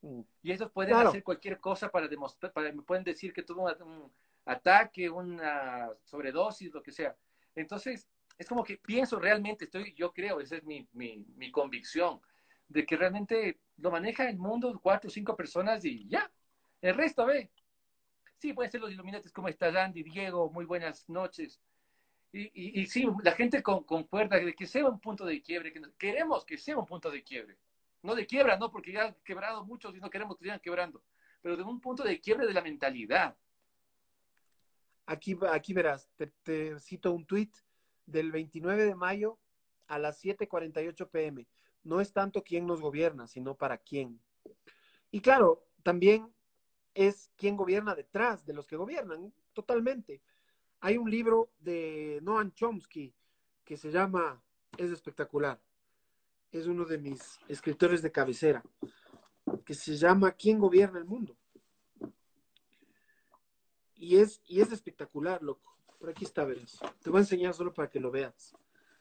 Mm. Y ellos pueden hacer cualquier cosa para demostrar, para, me pueden decir que tuvo un, ataque, una sobredosis, lo que sea. Entonces, es como que pienso realmente, estoy, yo creo, esa es mi, mi, mi convicción, de que realmente lo maneja el mundo cuatro o cinco personas y ya. El resto, ve. Sí, pueden ser los iluminantes como está Randy, Diego, muy buenas noches. Y, sí, la gente con, concuerda de que sea un punto de quiebre, que queremos que sea un punto de quiebre. No de quiebra, no, porque ya han quebrado muchos y no queremos que sigan quebrando, pero de un punto de quiebre de la mentalidad. Aquí, aquí verás, te, cito un tuit del 29 de mayo a las 7:48 pm. No es tanto quién nos gobierna, sino para quién. Y claro, también es quién gobierna detrás de los que gobiernan, totalmente. Hay un libro de Noam Chomsky que se llama, es espectacular, es uno de mis escritores de cabecera, que se llama ¿Quién gobierna el mundo? Y es, y es espectacular, loco. Por aquí está, verás. Te voy a enseñar solo para que lo veas.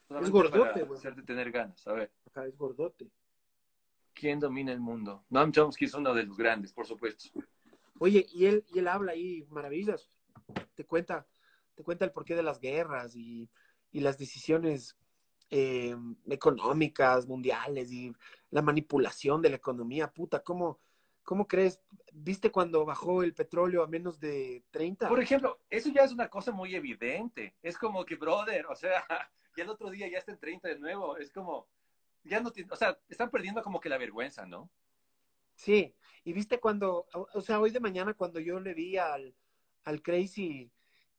es gordote, güey. Hacerte tener ganas, a ver. Acá es gordote. ¿Quién domina el mundo? Noam Chomsky es uno de los grandes, por supuesto. Oye, y él, y él habla ahí maravillas. Te cuenta te cuenta el porqué de las guerras y, las decisiones eh, económicas, mundiales y la manipulación de la economía. Puta, ¿cómo, ¿cómo crees? ¿Viste cuando bajó el petróleo a menos de 30? Por ejemplo, eso ya es una cosa muy evidente. Es como que, brother, o sea, ya el otro día ya está en 30 de nuevo. Es como, ya no, o sea, están perdiendo como que la vergüenza, ¿no? Sí, y viste cuando, o sea, hoy de mañana cuando yo le vi al, al Crazy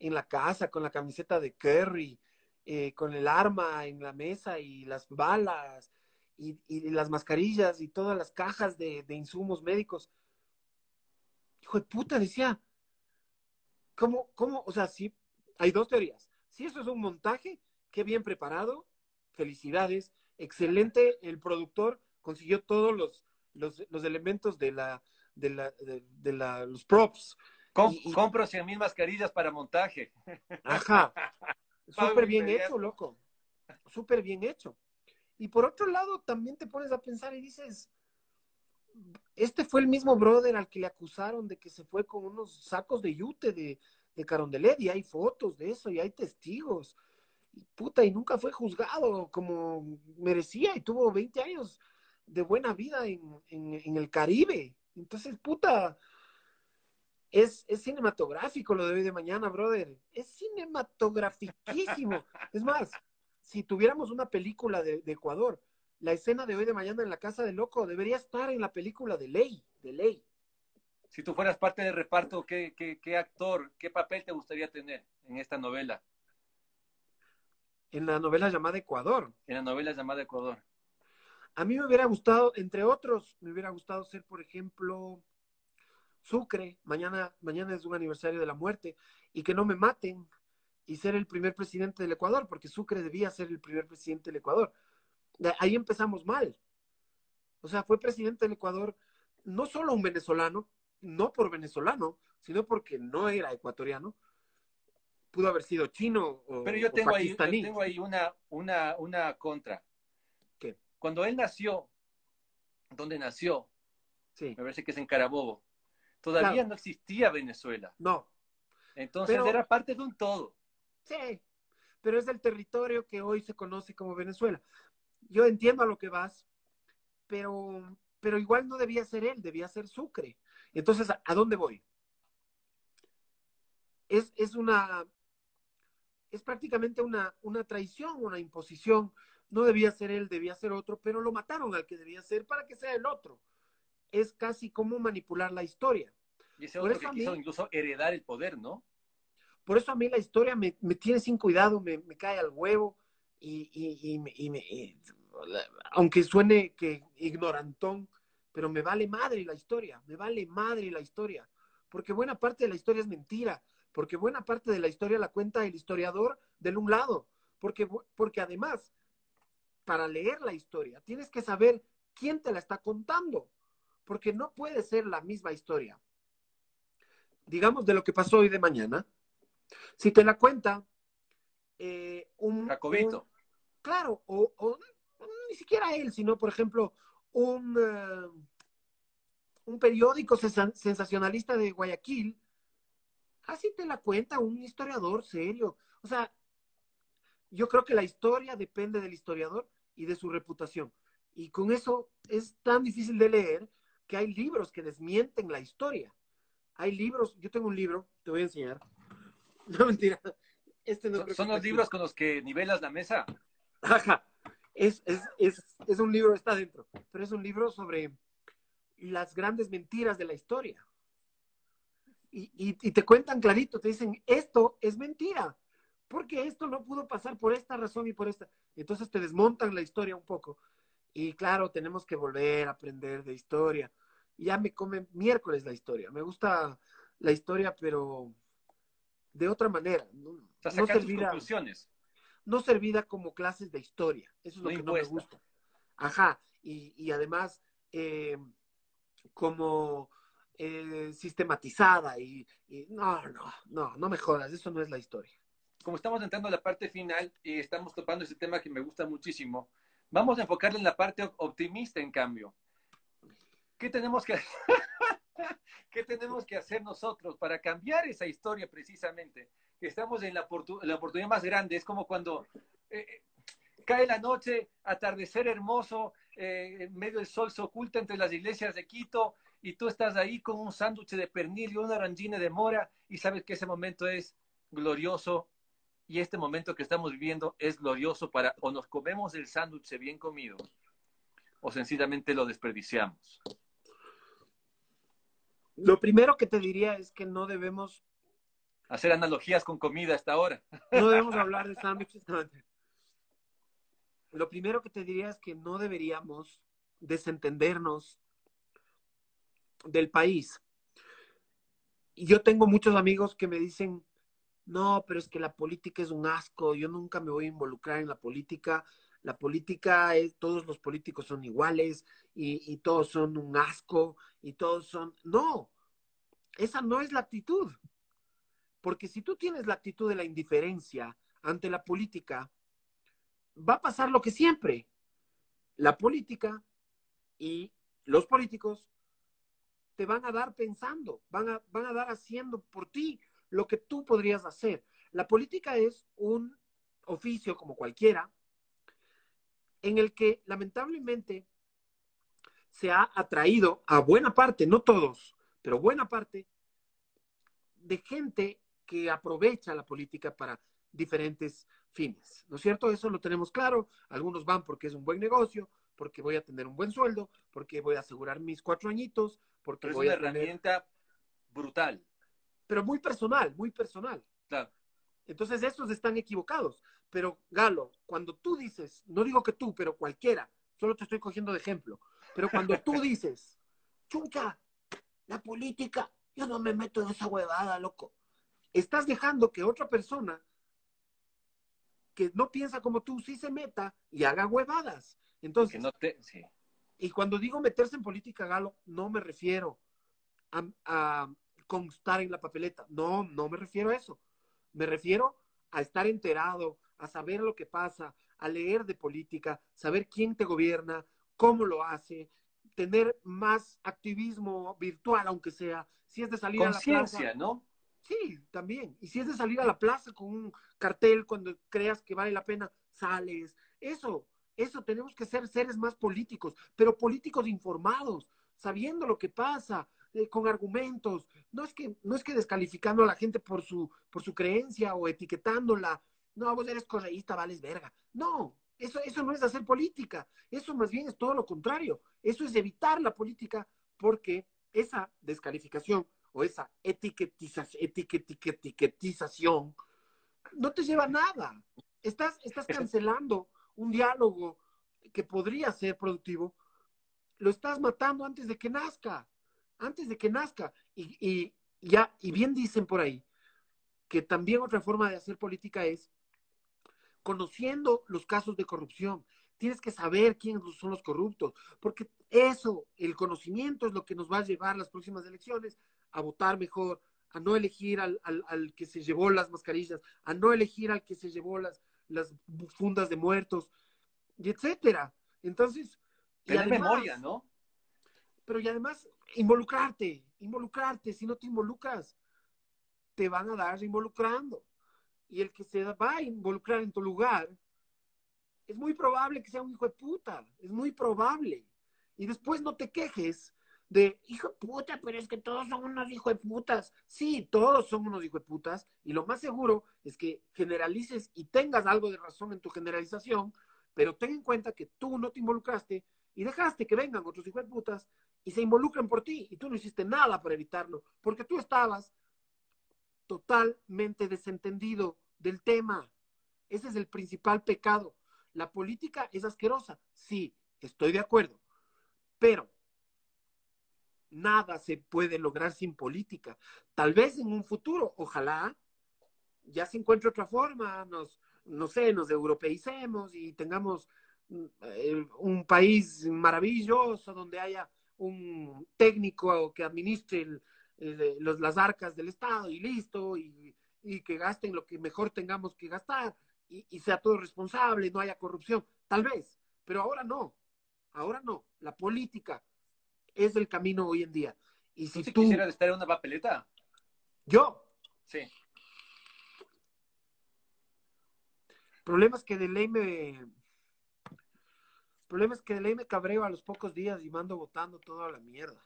en la casa con la camiseta de Kerry, eh, con el arma en la mesa y las balas y, las mascarillas y todas las cajas de, insumos médicos. Hijo de puta, decía, ¿cómo, cómo? O sea, sí, hay dos teorías. Si eso es un montaje, qué bien preparado, felicidades, excelente, el productor consiguió todos los, los, elementos de la, de la, de la, los props, compro 100 mil mascarillas para montaje. Ajá. Súper bien hecho, loco. Súper bien hecho. Y por otro lado, también te pones a pensar y dices, este fue el mismo brother al que le acusaron de que se fue con unos sacos de yute de, de Carondelet y hay fotos de eso y hay testigos. Y puta, y nunca fue juzgado como merecía y tuvo 20 años de buena vida en, en el Caribe. Entonces, puta, es, cinematográfico lo de hoy de mañana, brother. Es cinematografiquísimo. es más, si tuviéramos una película de, Ecuador, la escena de hoy de mañana en la casa del loco debería estar en la película de ley, de ley. Si tú fueras parte del reparto, ¿qué, qué actor, qué papel te gustaría tener en esta novela? En la novela llamada Ecuador. En la novela llamada Ecuador. A mí me hubiera gustado, entre otros, me hubiera gustado ser, por ejemplo, Sucre, mañana, mañana es un aniversario de la muerte, y que no me maten y ser el primer presidente del Ecuador, porque Sucre debía ser el primer presidente del Ecuador. Ahí empezamos mal. O sea, fue presidente del Ecuador no solo un venezolano, no por venezolano, sino porque no era ecuatoriano. Pudo haber sido chino o Pero yo tengo, ahí, yo tengo ahí una, una, una contra. ¿Qué? Cuando él nació, donde nació, sí. me parece que es en Carabobo, Todavía no existía Venezuela. No. Entonces era parte de un todo. Sí, pero es el territorio que hoy se conoce como Venezuela. Yo entiendo a lo que vas, pero, pero igual no debía ser él, debía ser Sucre. Entonces, ¿a dónde voy? Es, es una, es prácticamente una, una traición, una imposición. No debía ser él, debía ser otro, pero lo mataron al que debía ser para que sea el otro es casi como manipular la historia. Y ese otro que quiso incluso heredar el poder, ¿no? Por eso a mí la historia me, tiene sin cuidado, me, cae al huevo y, me, aunque suene que ignorantón, pero me vale madre la historia, me vale madre la historia, porque buena parte de la historia es mentira, porque buena parte de la historia la cuenta el historiador del un lado, porque, porque además, para leer la historia, tienes que saber quién te la está contando, porque no puede ser la misma historia. Digamos de lo que pasó hoy de mañana, si te la cuenta eh, un, Jacobito. claro, o, ni siquiera él, sino por ejemplo un, eh, un periódico sensacionalista de Guayaquil, así te la cuenta un historiador serio. O sea, yo creo que la historia depende del historiador y de su reputación. Y con eso es tan difícil de leer hay libros que desmienten la historia. Hay libros, yo tengo un libro, te voy a enseñar. No mentira. Este no ¿Son, los libros con los que nivelas la mesa? Ajá. Es, es, es, es un libro, está dentro, pero es un libro sobre las grandes mentiras de la historia. Y, y, te cuentan clarito, te dicen, esto es mentira, porque esto no pudo pasar por esta razón y por esta. Entonces te desmontan la historia un poco. Y claro, tenemos que volver a aprender de historia. Ya me come miércoles la historia. Me gusta la historia, pero de otra manera. No, no servida, conclusiones. No servida como clases de historia. Eso es lo que no me gusta. Ajá. Y, y además, eh, como eh, sistematizada y, no, no, no, no me jodas, eso no es la historia. Como estamos entrando a la parte final y estamos topando ese tema que me gusta muchísimo, vamos a enfocarle en la parte optimista, en cambio. ¿Qué tenemos que, ¿Qué tenemos que hacer nosotros para cambiar esa historia precisamente? Estamos en la, la oportunidad más grande, es como cuando eh, eh, cae la noche, atardecer hermoso, eh, en medio del sol se oculta entre las iglesias de Quito y tú estás ahí con un sándwich de pernil y una orangina de mora y sabes que ese momento es glorioso y este momento que estamos viviendo es glorioso para o nos comemos el sándwich bien comido o sencillamente lo desperdiciamos. Lo primero que te diría es que no debemos hacer analogías con comida hasta ahora. No debemos hablar de sándwiches. Lo primero que te diría es que no deberíamos desentendernos del país. Y yo tengo muchos amigos que me dicen, no, pero es que la política es un asco, yo nunca me voy a involucrar en la política. La política todos los políticos son iguales y, y todos son un asco y todos son... No, esa no es la actitud. Porque si tú tienes la actitud de la indiferencia ante la política, va a pasar lo que siempre. La política y los políticos te van a dar pensando, van a, van a dar haciendo por ti lo que tú podrías hacer. La política es un oficio como cualquiera en el que lamentablemente se ha atraído a buena parte, no todos, pero buena parte de gente que aprovecha la política para diferentes fines, ¿no es cierto? Eso lo tenemos claro. Algunos van porque es un buen negocio, porque voy a tener un buen sueldo, porque voy a asegurar mis cuatro añitos, porque Pero voy es una herramienta brutal. Pero muy personal, muy personal. Claro. Entonces, estos están equivocados. Pero, Galo, cuando tú dices, no digo que tú, pero cualquiera, solo te estoy cogiendo de ejemplo, pero cuando tú dices, chucha, la política, yo no me meto en esa huevada, loco. Estás dejando que otra persona que no piensa como tú sí se meta y haga huevadas. Entonces, no te, sí. y cuando digo meterse en política, Galo, no me refiero a, a, constar en la papeleta. No, no me refiero a eso. Me refiero a estar enterado, a saber lo que pasa, a leer de política, saber quién te gobierna, cómo lo hace, tener más activismo virtual, aunque sea, si es de salir a la plaza. ¿no? Sí, también. Y si es de salir a la plaza con un cartel cuando creas que vale la pena, sales. Eso, eso tenemos que ser seres más políticos, pero políticos informados, sabiendo lo que pasa, eh, con argumentos. No es que, no es que descalificando a la gente por su, por su creencia o etiquetándola. No, vos eres correísta, vales verga. No, eso, eso no es hacer política. Eso más bien es todo lo contrario. Eso es evitar la política porque esa descalificación o esa etiquetización, etiquetización no te lleva a nada. Estás, estás cancelando un diálogo que podría ser productivo, lo estás matando antes de que nazca, antes de que nazca. Y, y ya, y bien dicen por ahí, que también otra forma de hacer política es conociendo los casos de corrupción. Tienes que saber quiénes son los corruptos, porque eso, el conocimiento es lo que nos va a llevar las próximas elecciones a votar mejor, a no elegir al, al, que se llevó las mascarillas, a no elegir al que se llevó las, las fundas de muertos, y etcétera. Entonces, tener memoria, ¿no? Pero y además, involucrarte, involucrarte, si no te involucras, te van a dar involucrando. Y el que se va a involucrar en tu lugar, es muy probable que sea un hijo de puta, es muy probable. Y después no te quejes de hijo de puta, pero es que todos son unos hijos de putas. Sí, todos son unos hijos de putas. Y lo más seguro es que generalices y tengas algo de razón en tu generalización, pero ten en cuenta que tú no te involucraste y dejaste que vengan otros hijos de putas y se involucren por ti y tú no hiciste nada para evitarlo, porque tú estabas totalmente desentendido del tema. Ese es el principal pecado. La política es asquerosa, sí, estoy de acuerdo, pero nada se puede lograr sin política. Tal vez en un futuro, ojalá, ya se encuentre otra forma, nos, no sé, nos europeicemos y tengamos eh, un país maravilloso donde haya un técnico que administre las arcas del Estado y listo, y, que gasten lo que mejor tengamos que gastar y, sea todo responsable, no haya corrupción, tal vez, pero ahora no, ahora no, la política es el camino hoy en día. Y si ¿Tú, quisieras estar en una papeleta? ¿Yo? Sí. Problemas que de ley me problema es que de ley me cabreo a los pocos días y mando votando toda la mierda.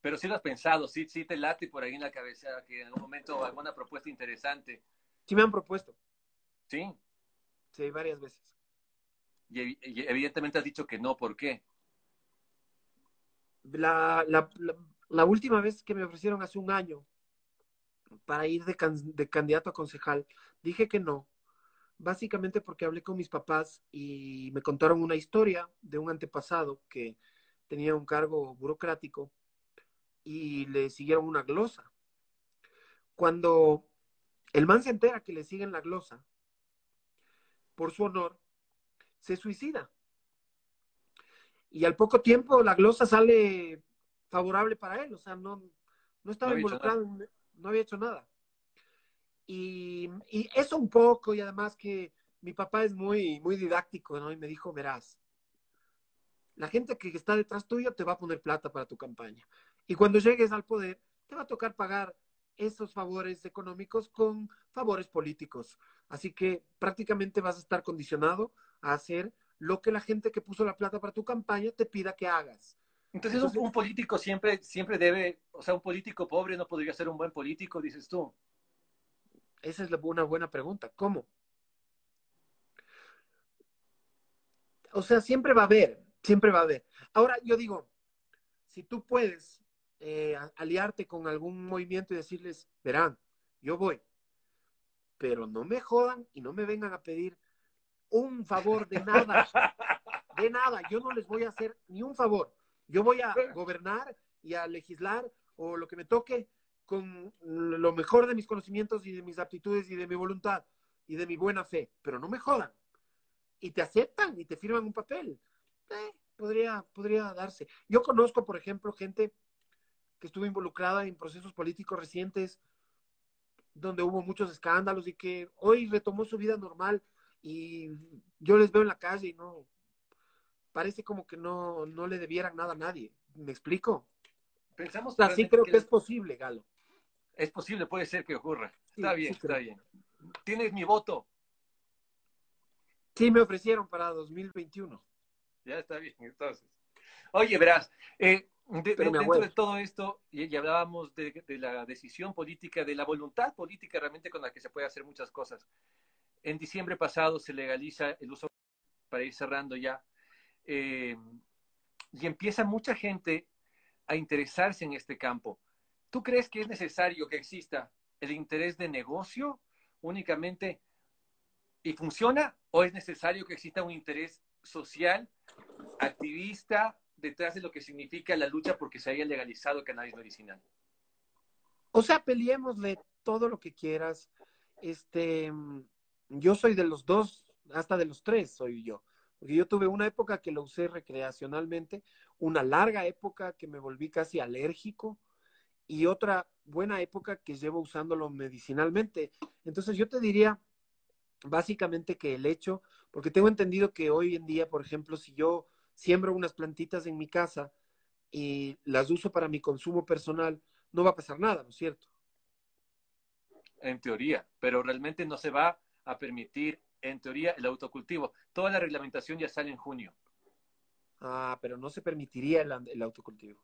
Pero sí lo has pensado, sí, sí te late por ahí en la cabeza que en algún momento alguna propuesta interesante. Sí me han propuesto. Sí. Sí, varias veces. Y, evidentemente has dicho que no, ¿por qué? La, la, la, última vez que me ofrecieron hace un año para ir de, de candidato a concejal, dije que no, básicamente porque hablé con mis papás y me contaron una historia de un antepasado que tenía un cargo burocrático y le siguieron una glosa. Cuando el man se entera que le siguen la glosa, por su honor, se suicida. Y al poco tiempo la glosa sale favorable para él, o sea, no, no estaba involucrado, no había hecho nada. Y, eso un poco, y además que mi papá es muy, muy didáctico, ¿no? Y me dijo, verás, la gente que está detrás tuyo te va a poner plata para tu campaña. Y cuando llegues al poder, te va a tocar pagar esos favores económicos con favores políticos. Así que prácticamente vas a estar condicionado a hacer lo que la gente que puso la plata para tu campaña te pida que hagas. Entonces, Entonces un, político siempre, siempre debe, o sea, un político pobre no podría ser un buen político, dices tú. Esa es una buena pregunta. ¿Cómo? O sea, siempre va a haber, siempre va a haber. Ahora, yo digo, si tú puedes eh, aliarte con algún movimiento y decirles, verán, yo voy, pero no me jodan y no me vengan a pedir un favor de nada, de nada, yo no les voy a hacer ni un favor, yo voy a gobernar y a legislar o lo que me toque con lo mejor de mis conocimientos y de mis aptitudes y de mi voluntad y de mi buena fe, pero no me jodan. Y te aceptan y te firman un papel. Eh, podría, podría darse. Yo conozco, por ejemplo, gente que estuvo involucrada en procesos políticos recientes donde hubo muchos escándalos y que hoy retomó su vida normal y yo les veo en la calle y no, parece como que no, no le debieran nada a nadie. ¿Me explico? Pensamos así creo que es posible, Galo. Es posible, puede ser que ocurra. Está bien, está bien. Tienes mi voto. Sí, me ofrecieron para 2021. Ya está bien, entonces. Oye, verás, eh, dentro de todo esto, y, hablábamos de, la decisión política, de la voluntad política realmente con la que se puede hacer muchas cosas. En diciembre pasado se legaliza el uso, para ir cerrando ya, eh, y empieza mucha gente a interesarse en este campo. ¿Tú crees que es necesario que exista el interés de negocio únicamente y funciona o es necesario que exista un interés social, activista, detrás de lo que significa la lucha porque se haya legalizado el cannabis medicinal. O sea, peleémosle todo lo que quieras. Este, yo soy de los dos, hasta de los tres soy yo. Porque yo tuve una época que lo usé recreacionalmente, una larga época que me volví casi alérgico y otra buena época que llevo usándolo medicinalmente. Entonces yo te diría básicamente que el hecho, porque tengo entendido que hoy en día, por ejemplo, si yo siembro unas plantitas en mi casa y las uso para mi consumo personal, no va a pasar nada, ¿no es cierto? En teoría, pero realmente no se va a permitir, en teoría, el autocultivo. Toda la reglamentación ya sale en junio. Ah, pero no se permitiría el, autocultivo.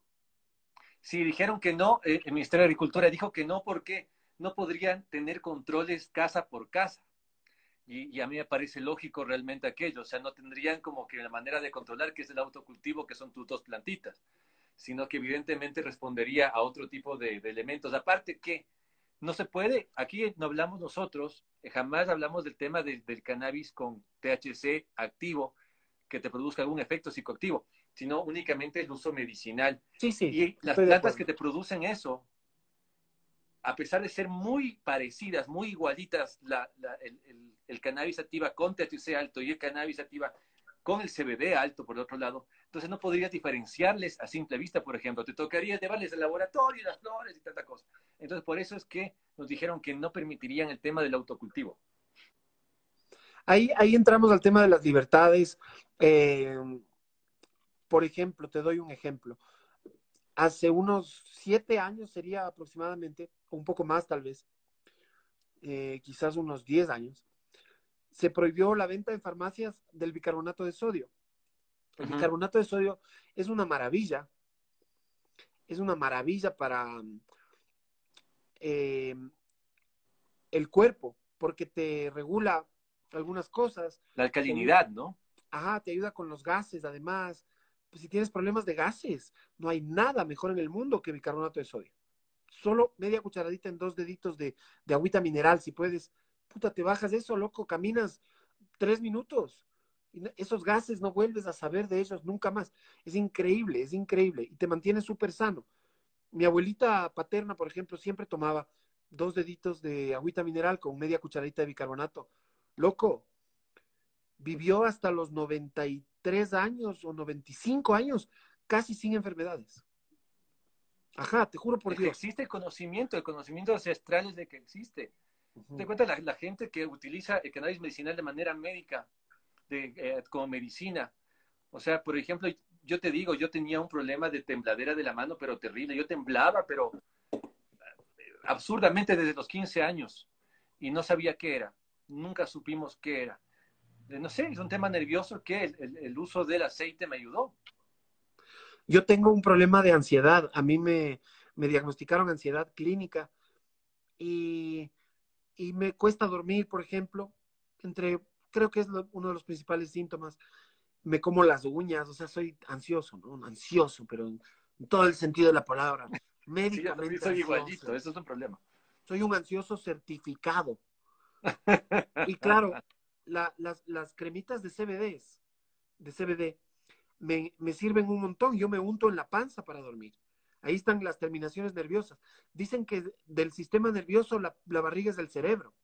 Sí, dijeron que no, eh, el Ministerio de Agricultura dijo que no porque no podrían tener controles casa por casa. Y, a mí me parece lógico realmente aquello, o sea, no tendrían como que la manera de controlar que es el autocultivo, que son tus dos plantitas, sino que evidentemente respondería a otro tipo de, elementos. Aparte que no se puede, aquí no hablamos nosotros, eh, jamás hablamos del tema del cannabis con THC activo, que te produzca algún efecto psicoactivo, sino únicamente el uso medicinal. Sí, sí. Y las plantas que te producen eso, a pesar de ser muy parecidas, muy igualitas, el, cannabis activa con THC alto y el cannabis activa con el CBD alto, por el otro lado, entonces no podrías diferenciarles a simple vista, por ejemplo. Te tocaría llevarles al laboratorio, las flores y tanta cosa. Entonces, por eso es que nos dijeron que no permitirían el tema del autocultivo. Ahí, ahí entramos al tema de las libertades. Eh, por ejemplo, te doy un ejemplo. Hace unos siete años sería aproximadamente, un poco más tal vez, eh, quizás unos diez años, se prohibió la venta en farmacias del bicarbonato de sodio. El bicarbonato de sodio es una maravilla, es una maravilla para eh, el cuerpo, porque te regula algunas cosas. La alcalinidad, ¿no? Ajá, te ayuda con los gases, además, pues si tienes problemas de gases, no hay nada mejor en el mundo que bicarbonato de sodio. Solo media cucharadita en dos deditos de, de agüita mineral, si puedes. Puta, te bajas eso, loco, caminas tres minutos. Y esos gases no vuelves a saber de ellos nunca más. Es increíble, es increíble. Y te mantiene súper sano. Mi abuelita paterna, por ejemplo, siempre tomaba dos deditos de agüita mineral con media cucharadita de bicarbonato. Loco, vivió hasta los 93 años o 95 años casi sin enfermedades. Ajá, te juro por Dios. Existe conocimiento, el conocimiento ancestral es de que existe. Te cuenta la, gente que utiliza el cannabis medicinal de manera médica, de, eh, como medicina. O sea, por ejemplo, yo te digo, yo tenía un problema de tembladera de la mano, pero terrible. Yo temblaba, pero eh, absurdamente desde los 15 años y no sabía qué era. Nunca supimos qué era no sé, es un tema nervioso que el, uso del aceite me ayudó. Yo tengo un problema de ansiedad. A mí me, diagnosticaron ansiedad clínica y, me cuesta dormir, por ejemplo, entre, creo que es uno de los principales síntomas. Me como las uñas, o sea, soy ansioso, ¿no? Ansioso, pero en, todo el sentido de la palabra. Médicamente. soy igualito, eso es un problema. Soy un ansioso certificado. y claro, las, las, cremitas de CBD, de CBD, me, me, sirven un montón. Yo me unto en la panza para dormir. Ahí están las terminaciones nerviosas. Dicen que del sistema nervioso la, la barriga es del cerebro.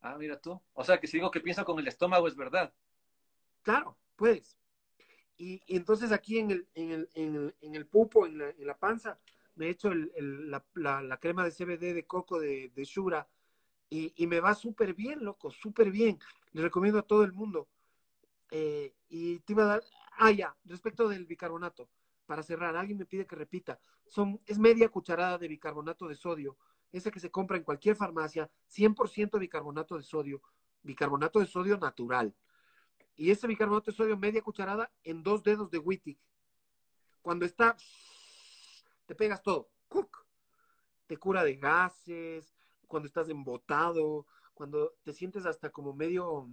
Ah, mira tú. O sea, que si digo que piensa con el estómago es verdad. Claro, puedes. Y, entonces aquí en el, en el, en el, en el pupo, en la, en la, panza, me he hecho el, la, la, crema de CBD de coco de, de Shura y, me va súper bien, loco, súper bien. Le recomiendo a todo el mundo. Eh, y te iba a dar, ah, ya, respecto del bicarbonato, para cerrar, alguien me pide que repita, son, es media cucharada de bicarbonato de sodio, ese que se compra en cualquier farmacia, 100% bicarbonato de sodio, bicarbonato de sodio natural. Y ese bicarbonato de sodio, media cucharada en dos dedos de Wittig. Cuando está, te pegas todo, cook. Te cura de gases, cuando estás embotado, cuando te sientes hasta como medio...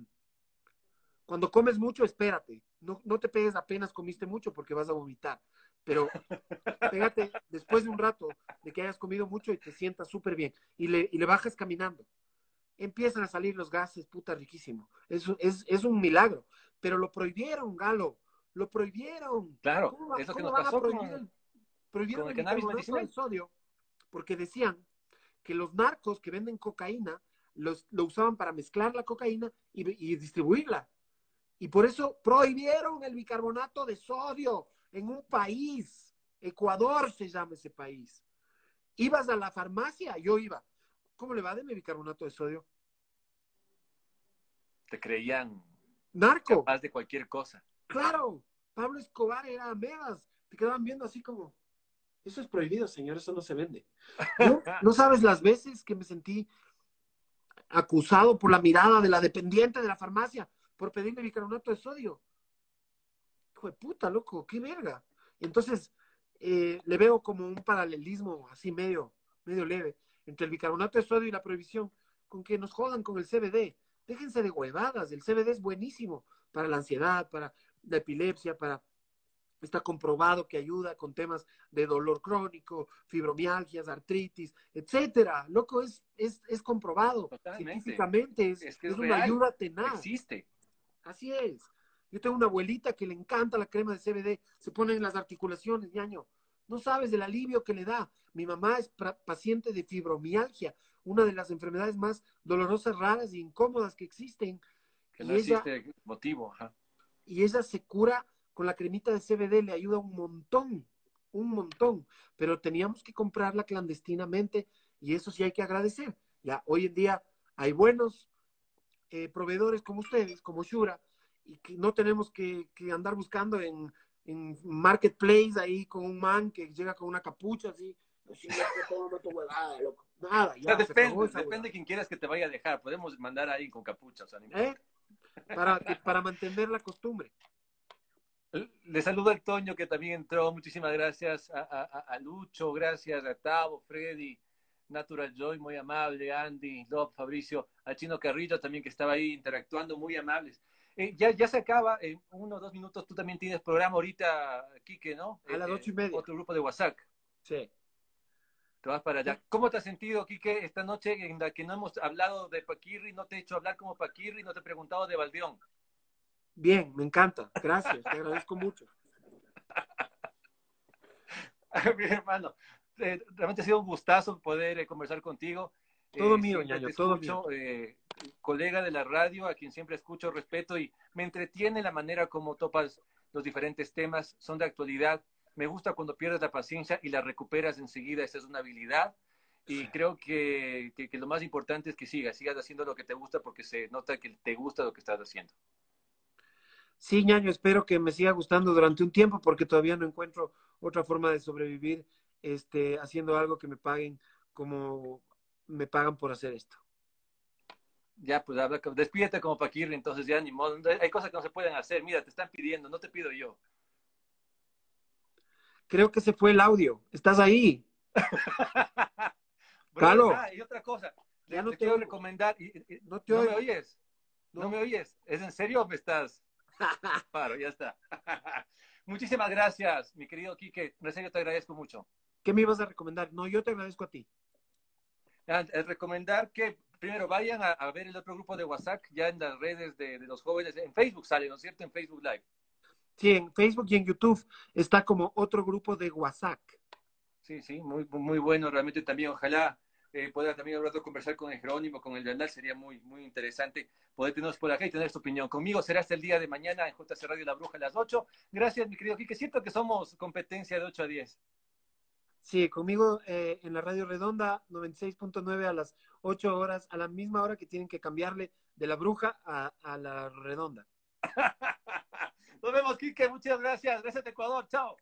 Cuando comes mucho, espérate. No, no te pegues apenas comiste mucho porque vas a vomitar. Pero pégate después de un rato de que hayas comido mucho y te sientas súper bien. Y le, y le bajas caminando. Empiezan a salir los gases, puta, riquísimo. Es, es, es un milagro. pero lo prohibieron, Galo, lo prohibieron. Claro, eso que nos pasó con, prohibieron el, el sodio porque decían que los narcos que venden cocaína los, lo usaban para mezclar la cocaína y, distribuirla. Y por eso prohibieron el bicarbonato de sodio en un país. Ecuador se llama ese país. Ibas a la farmacia, yo iba. ¿Cómo le va de mi bicarbonato de sodio? Te creían narco. Capaz de cualquier cosa. Claro, Pablo Escobar era amebas. Te quedaban viendo así como, eso es prohibido, señor, eso no se vende. no sabes las veces que me sentí acusado por la mirada de la dependiente de la farmacia por pedirle bicarbonato de sodio. Hijo de puta, loco, qué verga. Entonces, eh, le veo como un paralelismo así medio, medio leve entre el bicarbonato de sodio y la prohibición, con que nos jodan con el CBD. Déjense de huevadas, el CBD es buenísimo para la ansiedad, para la epilepsia, para Está comprobado que ayuda con temas de dolor crónico, fibromialgias, artritis, etcétera. Loco, es, es, es comprobado. Científicamente es, una ayuda tenaz. Existe. Así es. Yo tengo una abuelita que le encanta la crema de CBD. Se pone en las articulaciones, ñaño. No sabes del alivio que le da. Mi mamá es paciente de fibromialgia, una de las enfermedades más dolorosas, raras e incómodas que existen. Que no existe motivo. Y ella se cura con la cremita de CBD le ayuda un montón, un montón, pero teníamos que comprarla clandestinamente y eso sí hay que agradecer. Ya hoy en día hay buenos eh, proveedores como ustedes, como Shura, y que no tenemos que, andar buscando en, marketplace ahí con un man que llega con una capucha así. Nada, ya, depende, depende de quién quieras que te vaya a dejar. Podemos mandar ahí con capucha. O ¿Eh? para, para mantener la costumbre. Le saludo al Toño que también entró. Muchísimas gracias a, Lucho, gracias a Tavo, Freddy, Natural Joy, muy amable, Andy, Lob, Fabricio, al Chino Carrillo también que estaba ahí interactuando, muy amables. Eh, ya, ya se acaba, en uno o dos minutos tú también tienes programa ahorita, Quique, ¿no? A las eh, ocho y media. Otro grupo de WhatsApp. Sí. Te vas para allá. ¿Cómo te has sentido, Quique, esta noche en la que no hemos hablado de Paquirri, no te he hecho hablar como Paquirri, no te he preguntado de Valdeón? Bien, me encanta. Gracias, te agradezco mucho. Mi hermano, eh, realmente ha sido un gustazo poder eh, conversar contigo. Todo eh, mío, ñaño, todo mío. colega de la radio, a quien siempre escucho, respeto y me entretiene la manera como topas los diferentes temas, son de actualidad. Me gusta cuando pierdes la paciencia y la recuperas enseguida, esa es una habilidad. Y creo que, que lo más importante es que sigas, sigas haciendo lo que te gusta porque se nota que te gusta lo que estás haciendo. Sí, ñaño, espero que me siga gustando durante un tiempo porque todavía no encuentro otra forma de sobrevivir este, haciendo algo que me paguen como me pagan por hacer esto. Ya, pues habla, despídete como Paquirri, entonces ya ni modo. Hay cosas que no se pueden hacer. Mira, te están pidiendo, no te pido yo. Creo que se fue el audio. ¿Estás ahí? Calo. Ah, y otra cosa. Ya no te, quiero recomendar. no, te me oyes? No. ¿No me oyes? ¿Es en serio o me estás? Paro, ya está. Muchísimas gracias, mi querido Quique. En serio te agradezco mucho. ¿Qué me ibas a recomendar? No, yo te agradezco a ti. Es recomendar que primero vayan a, ver el otro grupo de WhatsApp ya en las redes de, los jóvenes. En Facebook sale, ¿no es cierto? En Facebook Live. Sí, en Facebook y en YouTube está como otro grupo de WhatsApp. Sí, sí, muy, muy bueno realmente también. Ojalá eh, pueda también un rato conversar con el Jerónimo, con el Bernal, sería muy, muy interesante poder tenernos por acá y tener su opinión. Conmigo será hasta el día de mañana en JC Radio La Bruja a las 8. Gracias, mi querido Quique. Siento que somos competencia de 8 a 10. Sí, conmigo eh, en la Radio Redonda 96.9 a las 8 horas, a la misma hora que tienen que cambiarle de la bruja a, a la redonda. Nos vemos, Quique. Muchas gracias. Gracias, Ecuador. Chao.